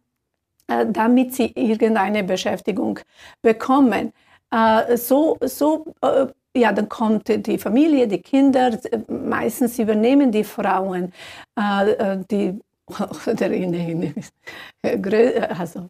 äh, damit sie irgendeine Beschäftigung bekommen. Äh, so, so äh, ja, dann kommt die Familie, die Kinder, meistens übernehmen die Frauen, äh, äh, die oder in, in, also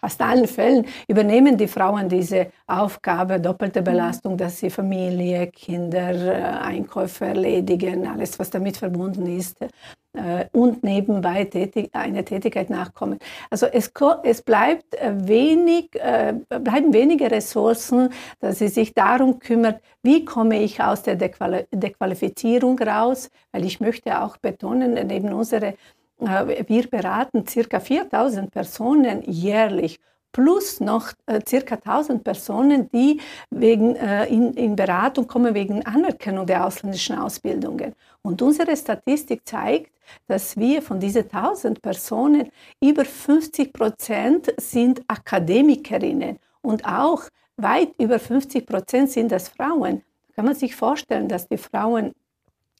fast allen Fällen übernehmen die Frauen diese Aufgabe, doppelte Belastung, dass sie Familie, Kinder, äh, Einkäufe erledigen, alles, was damit verbunden ist, äh, und nebenbei tätig, eine Tätigkeit nachkommen. Also es, es bleibt äh, wenig, bleiben wenige Ressourcen, dass sie sich darum kümmert, wie komme ich aus der Dequalifizierung raus, weil ich möchte auch betonen, neben unserer wir beraten circa 4000 Personen jährlich plus noch äh, circa 1000 Personen, die wegen, äh, in, in Beratung kommen wegen Anerkennung der ausländischen Ausbildungen. Und unsere Statistik zeigt, dass wir von diesen 1000 Personen über 50 Prozent sind Akademikerinnen und auch weit über 50 Prozent sind das Frauen. Da kann man sich vorstellen, dass die Frauen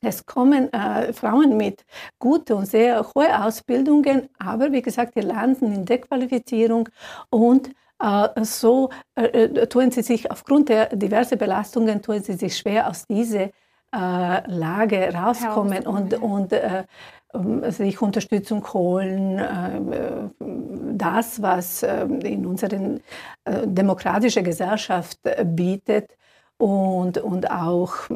es kommen äh, Frauen mit guten und sehr hohen Ausbildungen, aber wie gesagt, die landen in Dequalifizierung und äh, so äh, äh, tun sie sich aufgrund der diversen Belastungen tun sie sich schwer aus dieser äh, Lage rauskommen und, und äh, ähm, sich Unterstützung holen, äh, das, was in unserer demokratischen Gesellschaft bietet und, und auch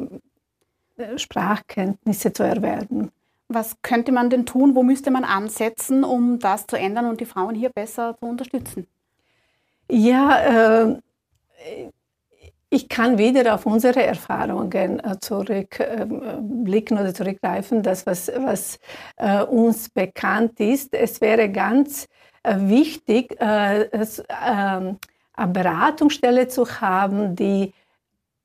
Sprachkenntnisse zu erwerben. Was könnte man denn tun? Wo müsste man ansetzen, um das zu ändern und die Frauen hier besser zu unterstützen? Ja, äh, ich kann wieder auf unsere Erfahrungen äh, zurückblicken äh, oder zurückgreifen, das, was, was äh, uns bekannt ist. Es wäre ganz äh, wichtig, äh, ähm, eine Beratungsstelle zu haben, die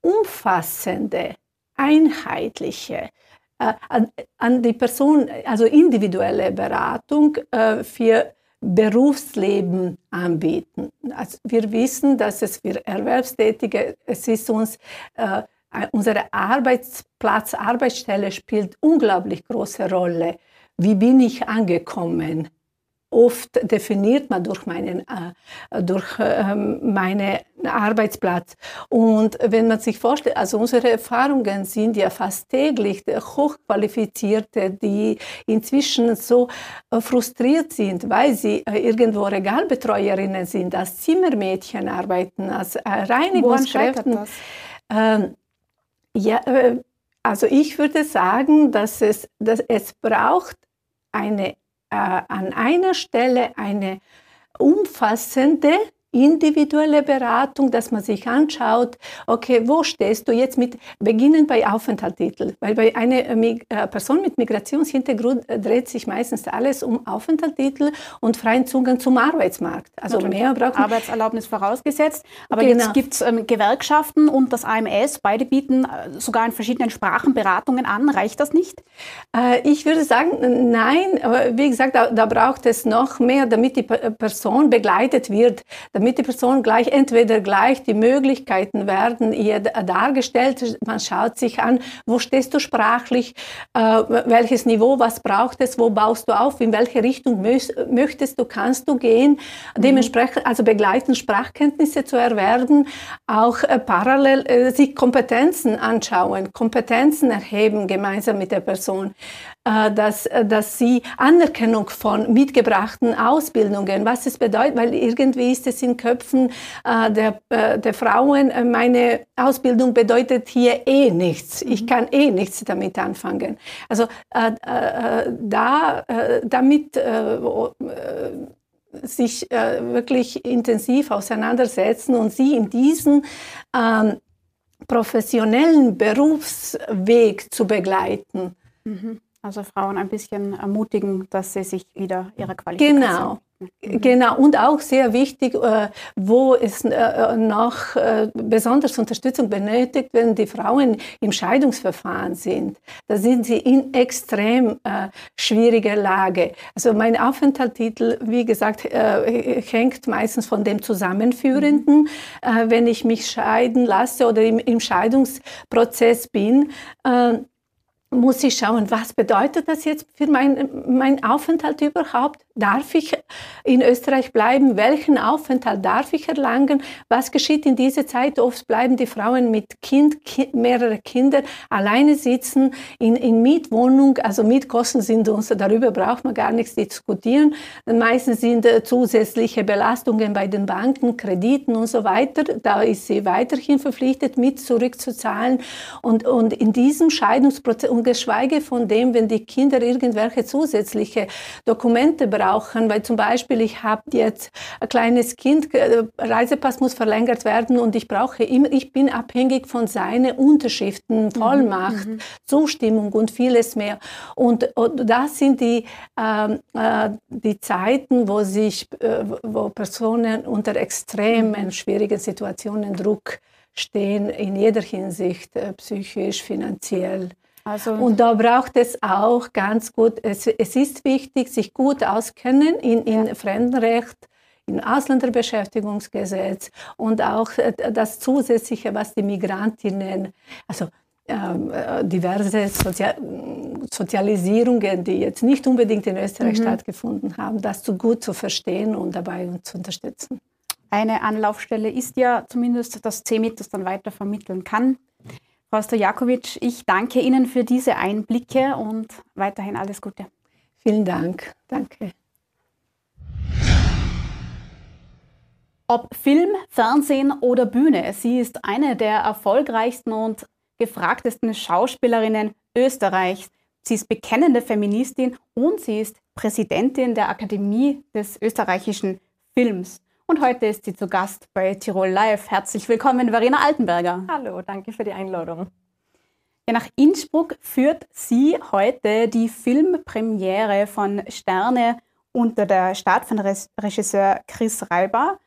umfassende, einheitliche, an, an, die Person, also individuelle Beratung für Berufsleben anbieten. Also wir wissen, dass es für Erwerbstätige, es ist uns, äh, unsere Arbeitsplatz, Arbeitsstelle spielt unglaublich große Rolle. Wie bin ich angekommen? Oft definiert man durch meinen äh, durch ähm, meinen Arbeitsplatz. Und wenn man sich vorstellt also unsere Erfahrungen sind ja fast täglich hochqualifizierte die inzwischen so äh, frustriert sind weil sie äh, irgendwo Regalbetreuerinnen sind als Zimmermädchen arbeiten als äh, Reinigungskräfte ähm, ja äh, also ich würde sagen dass es dass es braucht eine äh, an einer Stelle eine umfassende individuelle Beratung, dass man sich anschaut, okay, wo stehst du jetzt mit, beginnen bei Aufenthaltstitel, weil bei einer äh, äh, Person mit Migrationshintergrund äh, dreht sich meistens alles um Aufenthaltstitel und freien Zugang zum Arbeitsmarkt. Also Natürlich. mehr braucht Arbeitserlaubnis vorausgesetzt, aber genau. jetzt gibt es ähm, Gewerkschaften und das AMS, beide bieten sogar in verschiedenen Sprachen Beratungen an. Reicht das nicht? Äh, ich würde sagen, nein, aber wie gesagt, da, da braucht es noch mehr, damit die Person begleitet wird, damit die Person gleich entweder gleich die Möglichkeiten werden ihr dargestellt. Man schaut sich an, wo stehst du sprachlich, äh, welches Niveau, was braucht es, wo baust du auf, in welche Richtung möchtest du, kannst du gehen. Mhm. Dementsprechend also begleiten Sprachkenntnisse zu erwerben, auch äh, parallel äh, sich Kompetenzen anschauen, Kompetenzen erheben gemeinsam mit der Person. Äh, dass, äh, dass sie Anerkennung von mitgebrachten Ausbildungen, was es bedeutet, weil irgendwie ist es in Köpfen äh, der, der Frauen, meine Ausbildung bedeutet hier eh nichts. Ich mhm. kann eh nichts damit anfangen. Also da, damit sich wirklich intensiv auseinandersetzen und sie in diesen ähm, professionellen Berufsweg zu begleiten. Mhm. Also Frauen ein bisschen ermutigen, dass sie sich wieder ihrer Qualifikation. Genau. Mhm. Genau, und auch sehr wichtig, äh, wo es äh, noch äh, besonders Unterstützung benötigt, wenn die Frauen im Scheidungsverfahren sind. Da sind sie in extrem schwieriger Lage. Also mein Aufenthaltstitel, wie gesagt, hängt meistens von dem Zusammenführenden. Mhm. Wenn ich mich scheiden lasse oder im Scheidungsprozess bin, muss ich schauen, was bedeutet das jetzt für mein, mein Aufenthalt überhaupt? Darf ich in Österreich bleiben? Welchen Aufenthalt darf ich erlangen? Was geschieht in dieser Zeit? Oft bleiben die Frauen mit Kind, kind mehrere Kinder alleine sitzen in, in Mietwohnung. Also Mietkosten sind uns, darüber braucht man gar nichts diskutieren. Meistens sind äh, zusätzliche Belastungen bei den Banken, Krediten und so weiter. Da ist sie weiterhin verpflichtet, mit zurückzuzahlen. Und, und in diesem Scheidungsprozess, und geschweige von dem, wenn die Kinder irgendwelche zusätzliche Dokumente brauchen, weil zum Beispiel ich habe jetzt ein kleines Kind, äh, Reisepass muss verlängert werden und ich brauche immer, ich bin abhängig von seinen Unterschriften, mhm, Vollmacht, mhm. Zustimmung und vieles mehr. Und, und das sind die, ähm, äh, die Zeiten, wo sich, äh, wo Personen unter extremen, mhm. schwierigen Situationen Druck stehen, in jeder Hinsicht, äh, psychisch, finanziell. Also und da braucht es auch ganz gut, es, es ist wichtig, sich gut auskennen in, in ja. Fremdenrecht, im Ausländerbeschäftigungsgesetz und auch äh, das Zusätzliche, was die Migrantinnen, also ähm, äh, diverse Sozial Sozialisierungen, die jetzt nicht unbedingt in Österreich mhm. stattgefunden haben, das zu gut zu verstehen und dabei uns zu unterstützen. Eine Anlaufstelle ist ja zumindest das CEMIT, das dann weiter vermitteln kann. Frau Stojakovic, ich danke Ihnen für diese Einblicke und weiterhin alles Gute. Vielen Dank. Danke. Ob Film, Fernsehen oder Bühne, sie ist eine der erfolgreichsten und gefragtesten Schauspielerinnen Österreichs. Sie ist bekennende Feministin und sie ist Präsidentin der Akademie des österreichischen Films. Und heute ist sie zu Gast bei Tirol Live. Herzlich willkommen, Verena Altenberger. Hallo, danke für die Einladung. Ja, nach Innsbruck führt sie heute die Filmpremiere von Sterne unter der Stadt von Regisseur Chris Reiber,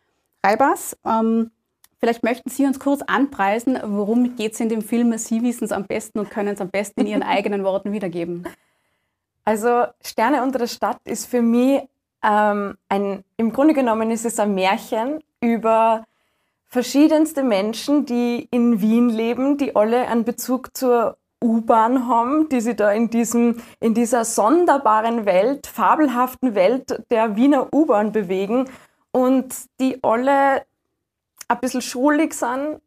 Reibers. Ähm, vielleicht möchten Sie uns kurz anpreisen, worum geht es in dem Film? Sie wissen es am besten und können es am besten in Ihren eigenen Worten wiedergeben. Also Sterne unter der Stadt ist für mich ähm, ein, im Grunde genommen ist es ein Märchen über verschiedenste Menschen, die in Wien leben, die alle einen Bezug zur U-Bahn haben, die sich da in, diesem, in dieser sonderbaren Welt, fabelhaften Welt der Wiener U-Bahn bewegen und die alle ein bisschen schuldig sind,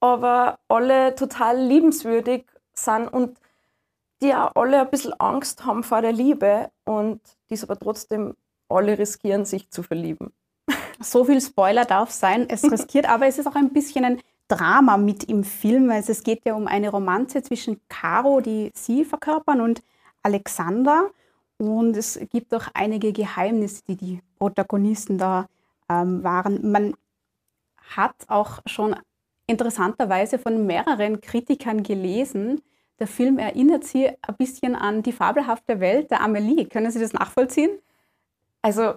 aber alle total liebenswürdig sind und die auch alle ein bisschen Angst haben vor der Liebe und die es aber trotzdem alle riskieren, sich zu verlieben. So viel Spoiler darf sein. Es riskiert, aber es ist auch ein bisschen ein Drama mit im Film. Also es geht ja um eine Romanze zwischen Caro, die sie verkörpern, und Alexander. Und es gibt auch einige Geheimnisse, die die Protagonisten da ähm, waren. Man hat auch schon interessanterweise von mehreren Kritikern gelesen, der Film erinnert sie ein bisschen an die fabelhafte Welt der Amelie. Können Sie das nachvollziehen? Also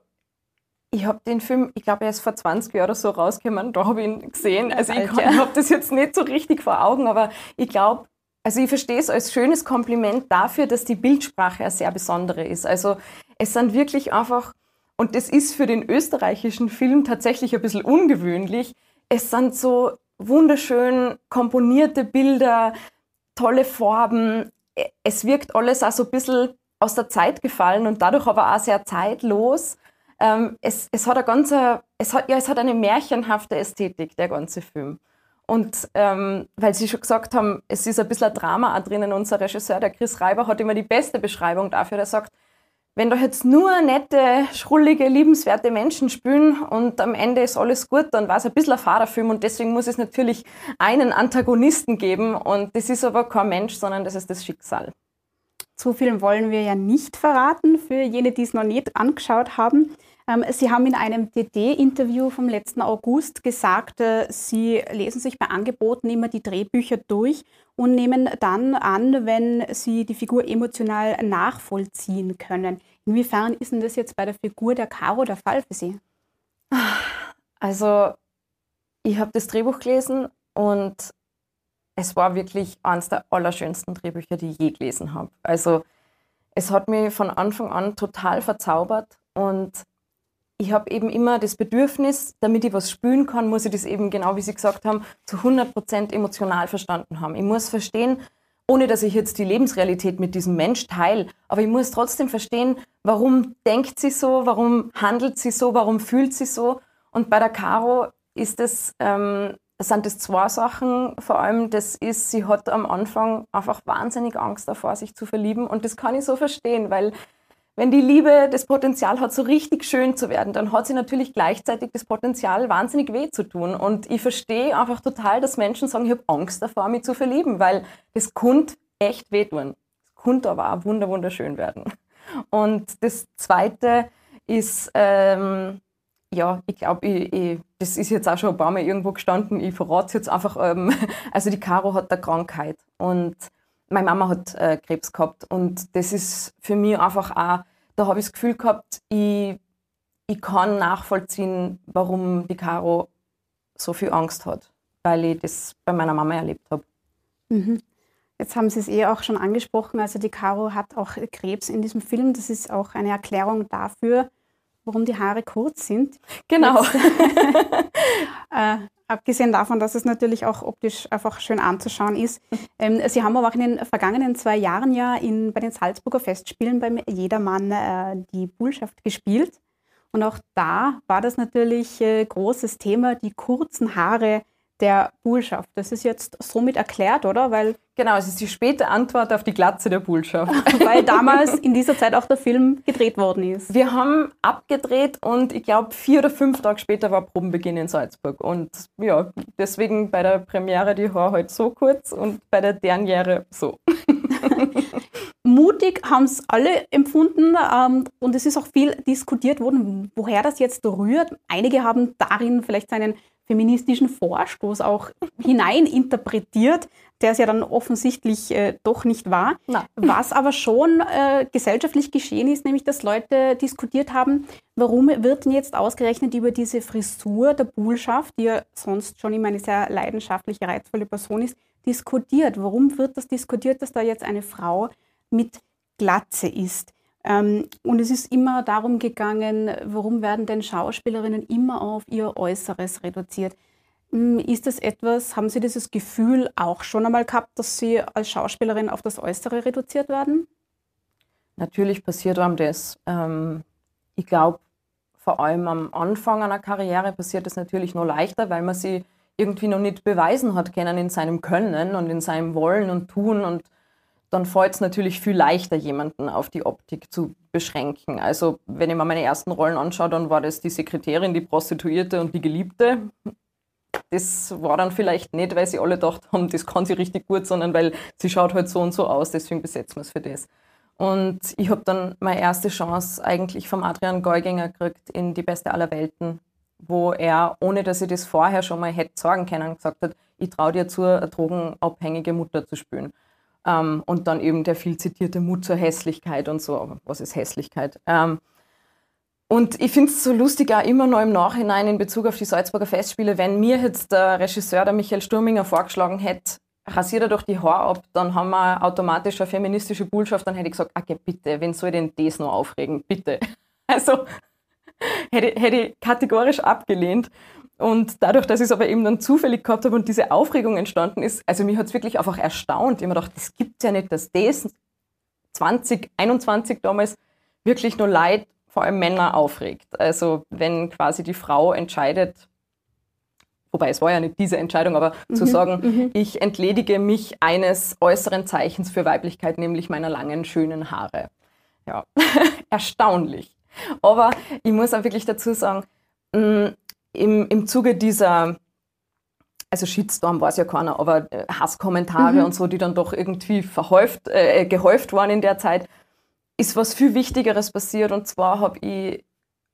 ich habe den Film, ich glaube, er ist vor 20 Jahren oder so rausgekommen, da habe ich ihn gesehen. Also ich habe das jetzt nicht so richtig vor Augen, aber ich glaube, also ich verstehe es als schönes Kompliment dafür, dass die Bildsprache eine sehr besondere ist. Also es sind wirklich einfach, und das ist für den österreichischen Film tatsächlich ein bisschen ungewöhnlich, es sind so wunderschön komponierte Bilder, tolle Farben. Es wirkt alles auch so ein bisschen aus der Zeit gefallen und dadurch aber auch sehr zeitlos. Ähm, es, es, hat eine ganze, es, hat, ja, es hat eine märchenhafte Ästhetik, der ganze Film. Und ähm, weil Sie schon gesagt haben, es ist ein bisschen ein Drama auch drinnen. Unser Regisseur, der Chris Reiber, hat immer die beste Beschreibung dafür. Der sagt, wenn da jetzt nur nette, schrullige, liebenswerte Menschen spielen und am Ende ist alles gut, dann war es ein bisschen ein Fahrerfilm und deswegen muss es natürlich einen Antagonisten geben und das ist aber kein Mensch, sondern das ist das Schicksal. Zu viel wollen wir ja nicht verraten für jene, die es noch nicht angeschaut haben. Ähm, Sie haben in einem DD-Interview vom letzten August gesagt, äh, Sie lesen sich bei Angeboten immer die Drehbücher durch und nehmen dann an, wenn Sie die Figur emotional nachvollziehen können. Inwiefern ist denn das jetzt bei der Figur der Caro der Fall für Sie? Also, ich habe das Drehbuch gelesen und es war wirklich eines der allerschönsten Drehbücher, die ich je gelesen habe. Also es hat mich von Anfang an total verzaubert und ich habe eben immer das Bedürfnis, damit ich was spüren kann, muss ich das eben, genau wie Sie gesagt haben, zu 100% emotional verstanden haben. Ich muss verstehen, ohne dass ich jetzt die Lebensrealität mit diesem Mensch teile, aber ich muss trotzdem verstehen, warum denkt sie so, warum handelt sie so, warum fühlt sie so. Und bei der Caro ist es ähm, sind das zwei Sachen. Vor allem, das ist, sie hat am Anfang einfach wahnsinnig Angst davor, sich zu verlieben. Und das kann ich so verstehen, weil wenn die Liebe das Potenzial hat, so richtig schön zu werden, dann hat sie natürlich gleichzeitig das Potenzial, wahnsinnig weh zu tun. Und ich verstehe einfach total, dass Menschen sagen, ich habe Angst davor, mich zu verlieben, weil das könnte echt wehtun. Das könnte aber auch wunderschön werden. Und das Zweite ist, ähm, ja, ich glaube, das ist jetzt auch schon ein paar Mal irgendwo gestanden, ich verrate es jetzt einfach. Ähm, also die Caro hat eine Krankheit und meine Mama hat äh, Krebs gehabt und das ist für mich einfach auch, da habe ich das Gefühl gehabt, ich, ich kann nachvollziehen, warum die Caro so viel Angst hat, weil ich das bei meiner Mama erlebt habe. Mhm. Jetzt haben Sie es eh auch schon angesprochen, also die Caro hat auch Krebs in diesem Film. Das ist auch eine Erklärung dafür, warum die Haare kurz sind. Genau. Jetzt, äh, abgesehen davon, dass es natürlich auch optisch einfach schön anzuschauen ist. Ähm, Sie haben aber auch in den vergangenen zwei Jahren ja in, bei den Salzburger Festspielen beim Jedermann äh, die Bullschaft gespielt. Und auch da war das natürlich äh, großes Thema, die kurzen Haare der Bullschaft. Das ist jetzt somit erklärt, oder? Weil Genau, es ist die späte Antwort auf die Glatze der Bullschaft. weil damals in dieser Zeit auch der Film gedreht worden ist. Wir haben abgedreht und ich glaube, vier oder fünf Tage später war Probenbeginn in Salzburg. Und ja, deswegen bei der Premiere die Haare halt so kurz und bei der Derniere so. Mutig haben es alle empfunden ähm, und es ist auch viel diskutiert worden, woher das jetzt rührt. Einige haben darin vielleicht seinen feministischen Vorstoß auch hineininterpretiert, der es ja dann offensichtlich äh, doch nicht war. Na. Was aber schon äh, gesellschaftlich geschehen ist, nämlich dass Leute diskutiert haben, warum wird denn jetzt ausgerechnet über diese Frisur der Bullschaft, die ja sonst schon immer eine sehr leidenschaftliche, reizvolle Person ist, diskutiert. Warum wird das diskutiert, dass da jetzt eine Frau mit Glatze ist? Ähm, und es ist immer darum gegangen, warum werden denn Schauspielerinnen immer auf ihr Äußeres reduziert? Hm, Ist das etwas, haben Sie dieses Gefühl auch schon einmal gehabt, dass Sie als Schauspielerin auf das Äußere reduziert werden? Natürlich passiert einem das. Ähm, ich glaube, vor allem am Anfang einer Karriere passiert das natürlich noch leichter, weil man sie irgendwie noch nicht beweisen hat können in seinem Können und in seinem Wollen und Tun. Und dann fällt es natürlich viel leichter, jemanden auf die Optik zu beschränken. Also wenn ich mir meine ersten Rollen anschaue, dann war das die Sekretärin, die Prostituierte und die Geliebte. Das war dann vielleicht nicht, weil sie alle gedacht haben, das kann sie richtig gut, sondern weil sie schaut halt so und so aus, deswegen besetzen wir es für das. Und ich habe dann meine erste Chance eigentlich vom Adrian Geuginger gekriegt in Die Beste aller Welten, wo er, ohne dass ich das vorher schon mal hätte sagen können, gesagt hat, ich traue dir zu, eine drogenabhängige Mutter zu spielen. Ähm, und dann eben der viel zitierte Mut zur Hässlichkeit und so. Aber was ist Hässlichkeit? Ähm, und ich finde es so lustig auch immer noch im Nachhinein in Bezug auf die Salzburger Festspiele, wenn mir jetzt der Regisseur, der Michael Sturminger, vorgeschlagen hätte, rasiert er doch die Haare ab, dann haben wir automatisch eine feministische Bullschaft, dann hätte ich gesagt, okay, bitte, wen soll denn das noch aufregen? Bitte. Also hätte, hätte ich kategorisch abgelehnt. Und dadurch, dass ich es aber eben dann zufällig gehabt habe und diese Aufregung entstanden ist, also mich hat es wirklich einfach erstaunt. Ich habe mir gedacht, das gibt es ja nicht, dass das 2021 damals wirklich nur Leid, vor allem Männer, aufregt. Also wenn quasi die Frau entscheidet, wobei es war ja nicht diese Entscheidung, aber zu sagen, ich entledige mich eines äußeren Zeichens für Weiblichkeit, nämlich meiner langen, schönen Haare. Ja, erstaunlich. Aber ich muss auch wirklich dazu sagen, mh, im, im Zuge dieser, also Shitstorm war es ja keiner, aber äh, Hasskommentare und so, die dann doch irgendwie verhäuft, äh, gehäuft waren in der Zeit, ist was viel Wichtigeres passiert. Und zwar habe ich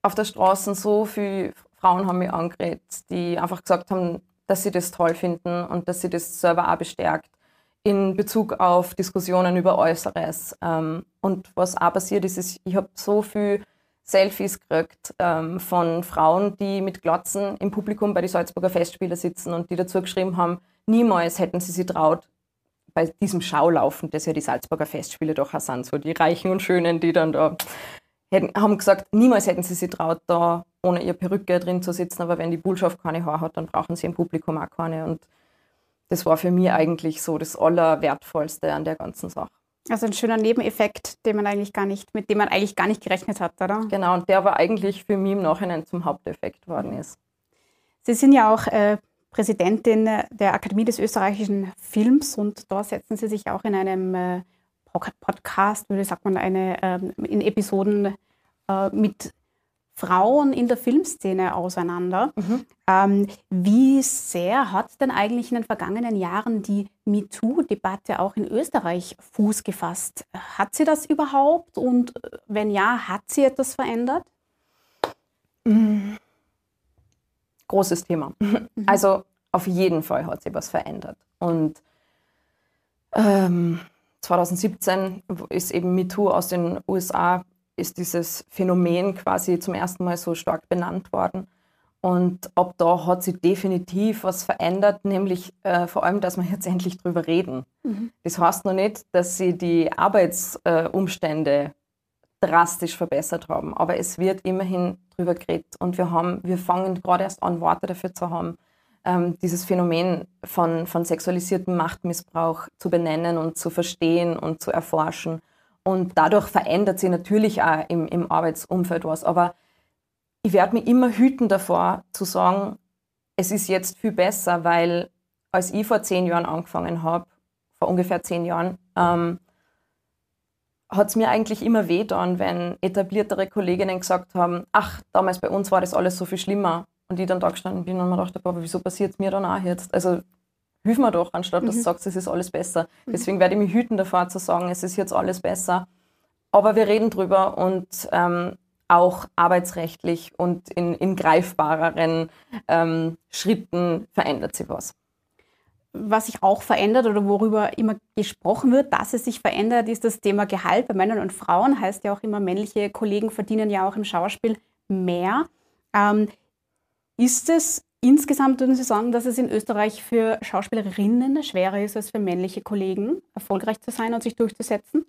auf der Straße so viele Frauen haben mich angeredet, die einfach gesagt haben, dass sie das toll finden und dass sie das selber auch bestärkt in Bezug auf Diskussionen über Äußeres. Ähm, und was auch passiert ist, ist ich habe so viel Selfies gekriegt ähm, von Frauen, die mit Glotzen im Publikum bei den Salzburger Festspiele sitzen und die dazu geschrieben haben, niemals hätten sie sich traut, bei diesem Schaulaufen, das ja die Salzburger Festspiele doch auch sind, so die Reichen und Schönen, die dann da hätten, haben gesagt, niemals hätten sie sich traut, da ohne ihre Perücke drin zu sitzen, aber wenn die Bullschaft keine Haare hat, dann brauchen sie im Publikum auch keine. Und das war für mich eigentlich so das Allerwertvollste an der ganzen Sache. Also ein schöner Nebeneffekt, den man eigentlich gar nicht, mit dem man eigentlich gar nicht gerechnet hat, oder? Genau, und der aber eigentlich für mich im Nachhinein zum Haupteffekt worden ist. Sie sind ja auch äh, Präsidentin der Akademie des österreichischen Films und da setzen Sie sich auch in einem äh, Pod- Podcast, wie sagt man, eine, ähm, in Episoden äh, mit Frauen in der Filmszene auseinander. Ähm, wie sehr hat denn eigentlich in den vergangenen Jahren die MeToo-Debatte auch in Österreich Fuß gefasst? Hat sie das überhaupt? Und äh, wenn ja, hat sie etwas verändert? Großes Thema. Also auf jeden Fall hat sich was verändert. Und ähm, 2017 ist eben MeToo aus den USA, ist dieses Phänomen quasi zum ersten Mal so stark benannt worden. Und ab da hat sich definitiv was verändert, nämlich äh, vor allem, dass wir jetzt endlich drüber reden. Das heißt noch nicht, dass sie die Arbeitsumstände drastisch verbessert haben. Aber es wird immerhin drüber geredet und wir, haben, wir fangen gerade erst an, Worte dafür zu haben, ähm, dieses Phänomen von, von sexualisiertem Machtmissbrauch zu benennen und zu verstehen und zu erforschen. Und dadurch verändert sich natürlich auch im, im Arbeitsumfeld was. Aber ich werde mich immer hüten davor zu sagen, es ist jetzt viel besser, weil als ich vor zehn Jahren angefangen habe, vor ungefähr zehn Jahren, ähm, hat es mir eigentlich immer wehgetan, wenn etabliertere Kolleginnen gesagt haben, ach, damals bei uns war das alles so viel schlimmer. Und ich dann da gestanden bin und mir dachte, aber wieso passiert es mir dann auch jetzt? Also hilf mir doch, anstatt dass du mhm. sagst, es ist alles besser. Mhm. Deswegen werde ich mich hüten davor zu sagen, es ist jetzt alles besser. Aber wir reden drüber und ähm, auch arbeitsrechtlich und in, in greifbareren ähm, Schritten verändert sich was. Was sich auch verändert oder worüber immer gesprochen wird, dass es sich verändert, ist das Thema Gehalt bei Männern und Frauen. Heißt ja auch immer, männliche Kollegen verdienen ja auch im Schauspiel mehr. Ähm, ist es insgesamt, würden Sie sagen, dass es in Österreich für Schauspielerinnen schwerer ist als für männliche Kollegen, erfolgreich zu sein und sich durchzusetzen?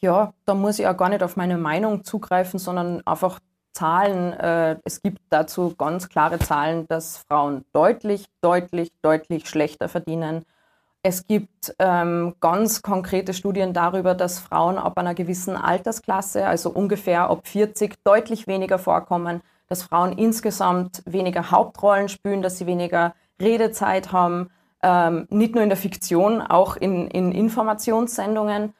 Ja, da muss ich auch gar nicht auf meine Meinung zugreifen, sondern einfach Zahlen. Äh, es gibt dazu ganz klare Zahlen, dass Frauen deutlich, deutlich, deutlich schlechter verdienen. Es gibt ähm, ganz konkrete Studien darüber, dass Frauen ab einer gewissen Altersklasse, also ungefähr ab 40, deutlich weniger vorkommen, dass Frauen insgesamt weniger Hauptrollen spielen, dass sie weniger Redezeit haben, ähm, nicht nur in der Fiktion, auch in, in Informationssendungen.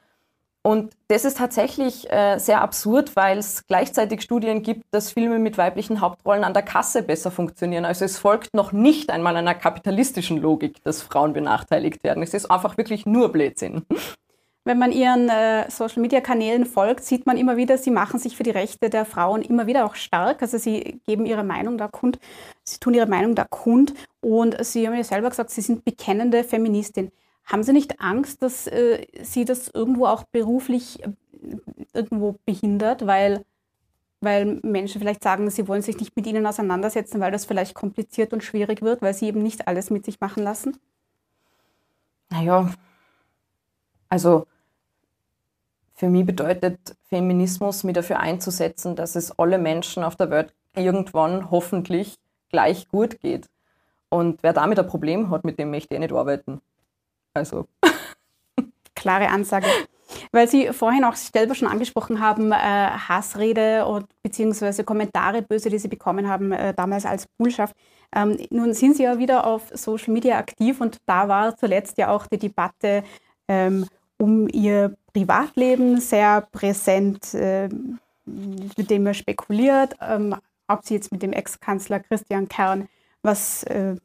Und das ist tatsächlich äh, sehr absurd, weil es gleichzeitig Studien gibt, dass Filme mit weiblichen Hauptrollen an der Kasse besser funktionieren. Also es folgt noch nicht einmal einer kapitalistischen Logik, dass Frauen benachteiligt werden. Es ist einfach wirklich nur Blödsinn. Wenn man ihren äh, Social-Media-Kanälen folgt, sieht man immer wieder, sie machen sich für die Rechte der Frauen immer wieder auch stark. Also sie geben ihre Meinung da kund, sie tun ihre Meinung da kund und sie haben ja selber gesagt, sie sind bekennende Feministin. Haben Sie nicht Angst, dass äh, Sie das irgendwo auch beruflich äh, irgendwo behindert, weil, weil Menschen vielleicht sagen, sie wollen sich nicht mit Ihnen auseinandersetzen, weil das vielleicht kompliziert und schwierig wird, weil Sie eben nicht alles mit sich machen lassen? Naja, also für mich bedeutet Feminismus, mich dafür einzusetzen, dass es alle Menschen auf der Welt irgendwann hoffentlich gleich gut geht. Und wer damit ein Problem hat, mit dem möchte ich nicht arbeiten. Also. Klare Ansage. Weil Sie vorhin auch selber schon angesprochen haben, äh, Hassrede und beziehungsweise Kommentare böse, die Sie bekommen haben, äh, damals als Bullschaft. Ähm, nun sind Sie ja wieder auf Social Media aktiv und da war zuletzt ja auch die Debatte ähm, um Ihr Privatleben sehr präsent, äh, mit dem er spekuliert, ähm, ob Sie jetzt mit dem Ex-Kanzler Christian Kern was äh,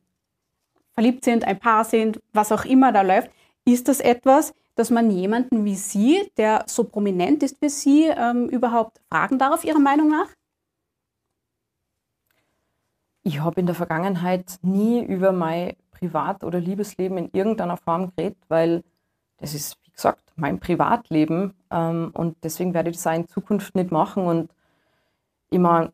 verliebt sind, ein Paar sind, was auch immer da läuft, ist das etwas, dass man jemanden wie Sie, der so prominent ist wie Sie, ähm, überhaupt fragen darf, Ihrer Meinung nach? Ich habe in der Vergangenheit nie über mein Privat- oder Liebesleben in irgendeiner Form geredet, weil das ist, gesagt, mein Privatleben ähm, und deswegen werde ich das auch in Zukunft nicht machen und ich meine,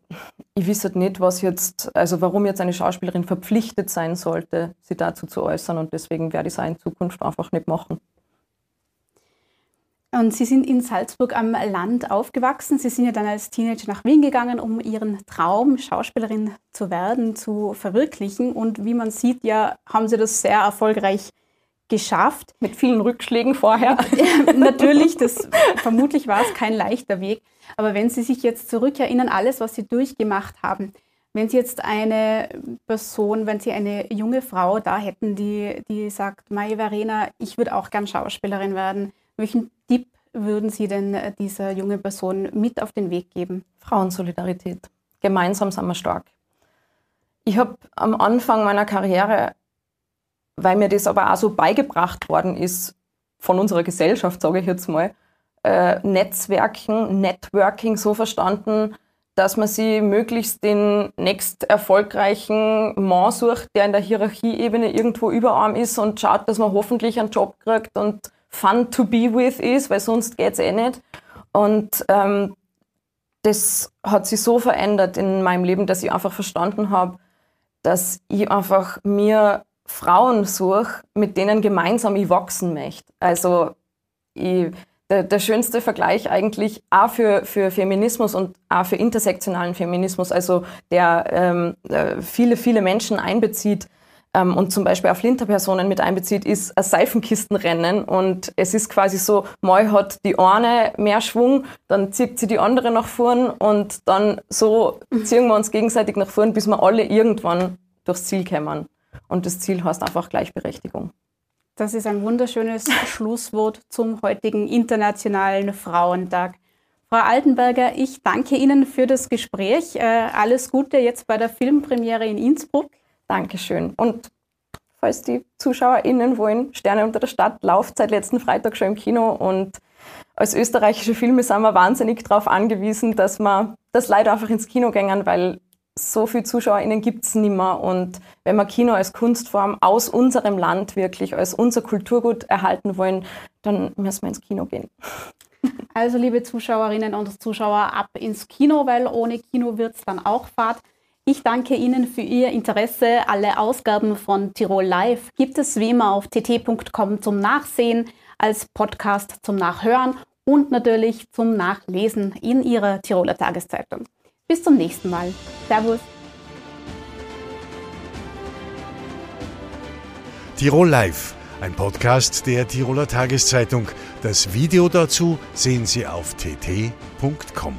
ich wisse halt nicht, was jetzt, also warum jetzt eine Schauspielerin verpflichtet sein sollte, sie dazu zu äußern und deswegen werde ich es auch in Zukunft einfach nicht machen. Und Sie sind in Salzburg am Land aufgewachsen. Sie sind ja dann als Teenager nach Wien gegangen, um Ihren Traum, Schauspielerin zu werden, zu verwirklichen. Und wie man sieht, ja, haben Sie das sehr erfolgreich geschafft. Mit vielen Rückschlägen vorher. Natürlich, das, vermutlich war es kein leichter Weg. Aber wenn Sie sich jetzt zurückerinnern, alles, was Sie durchgemacht haben, wenn Sie jetzt eine Person, wenn Sie eine junge Frau da hätten, die, die sagt, Mai Verena, ich würde auch gern Schauspielerin werden, welchen Tipp würden Sie denn dieser junge Person mit auf den Weg geben? Frauensolidarität. Gemeinsam sind wir stark. Ich habe am Anfang meiner Karriere, weil mir das aber auch so beigebracht worden ist von unserer Gesellschaft, sage ich jetzt mal, äh, Netzwerken, Networking so verstanden, dass man sie möglichst den nächst erfolgreichen Mann sucht, der in der Hierarchieebene irgendwo überarm ist und schaut, dass man hoffentlich einen Job kriegt und fun to be with ist, weil sonst geht es eh nicht. Und ähm, das hat sich so verändert in meinem Leben, dass ich einfach verstanden habe, dass ich einfach mir Frauen suche, mit denen gemeinsam ich wachsen möchte. Also ich der, der schönste Vergleich eigentlich auch für, für Feminismus und auch für intersektionalen Feminismus, also der ähm, äh, viele, viele Menschen einbezieht ähm, und zum Beispiel auch Flinterpersonen mit einbezieht, ist ein Seifenkistenrennen. Und es ist quasi so, mal hat die eine mehr Schwung, dann zieht sie die andere nach vorn und dann so ziehen wir uns gegenseitig nach vorn, bis wir alle irgendwann durchs Ziel kommen. Und das Ziel heißt einfach Gleichberechtigung. Das ist ein wunderschönes Schlusswort zum heutigen Internationalen Frauentag. Frau Altenberger, ich danke Ihnen für das Gespräch. Äh, alles Gute jetzt bei der Filmpremiere in Innsbruck. Dankeschön. Und falls die ZuschauerInnen wollen, Sterne unter der Stadt läuft seit letzten Freitag schon im Kino und als österreichische Filme sind wir wahnsinnig darauf angewiesen, dass wir das leider einfach ins Kino gängen, weil so viele ZuschauerInnen gibt es nicht mehr. Und wenn wir Kino als Kunstform aus unserem Land wirklich als unser Kulturgut erhalten wollen, dann müssen wir ins Kino gehen. Also, liebe Zuschauerinnen und Zuschauer, ab ins Kino, weil ohne Kino wird es dann auch Fahrt. Ich danke Ihnen für Ihr Interesse. Alle Ausgaben von Tirol Live gibt es wie immer auf tt.com zum Nachsehen, als Podcast zum Nachhören und natürlich zum Nachlesen in Ihrer Tiroler Tageszeitung. Bis zum nächsten Mal. Servus. Tirol Live, ein Podcast der Tiroler Tageszeitung. Das Video dazu sehen Sie auf tt.com.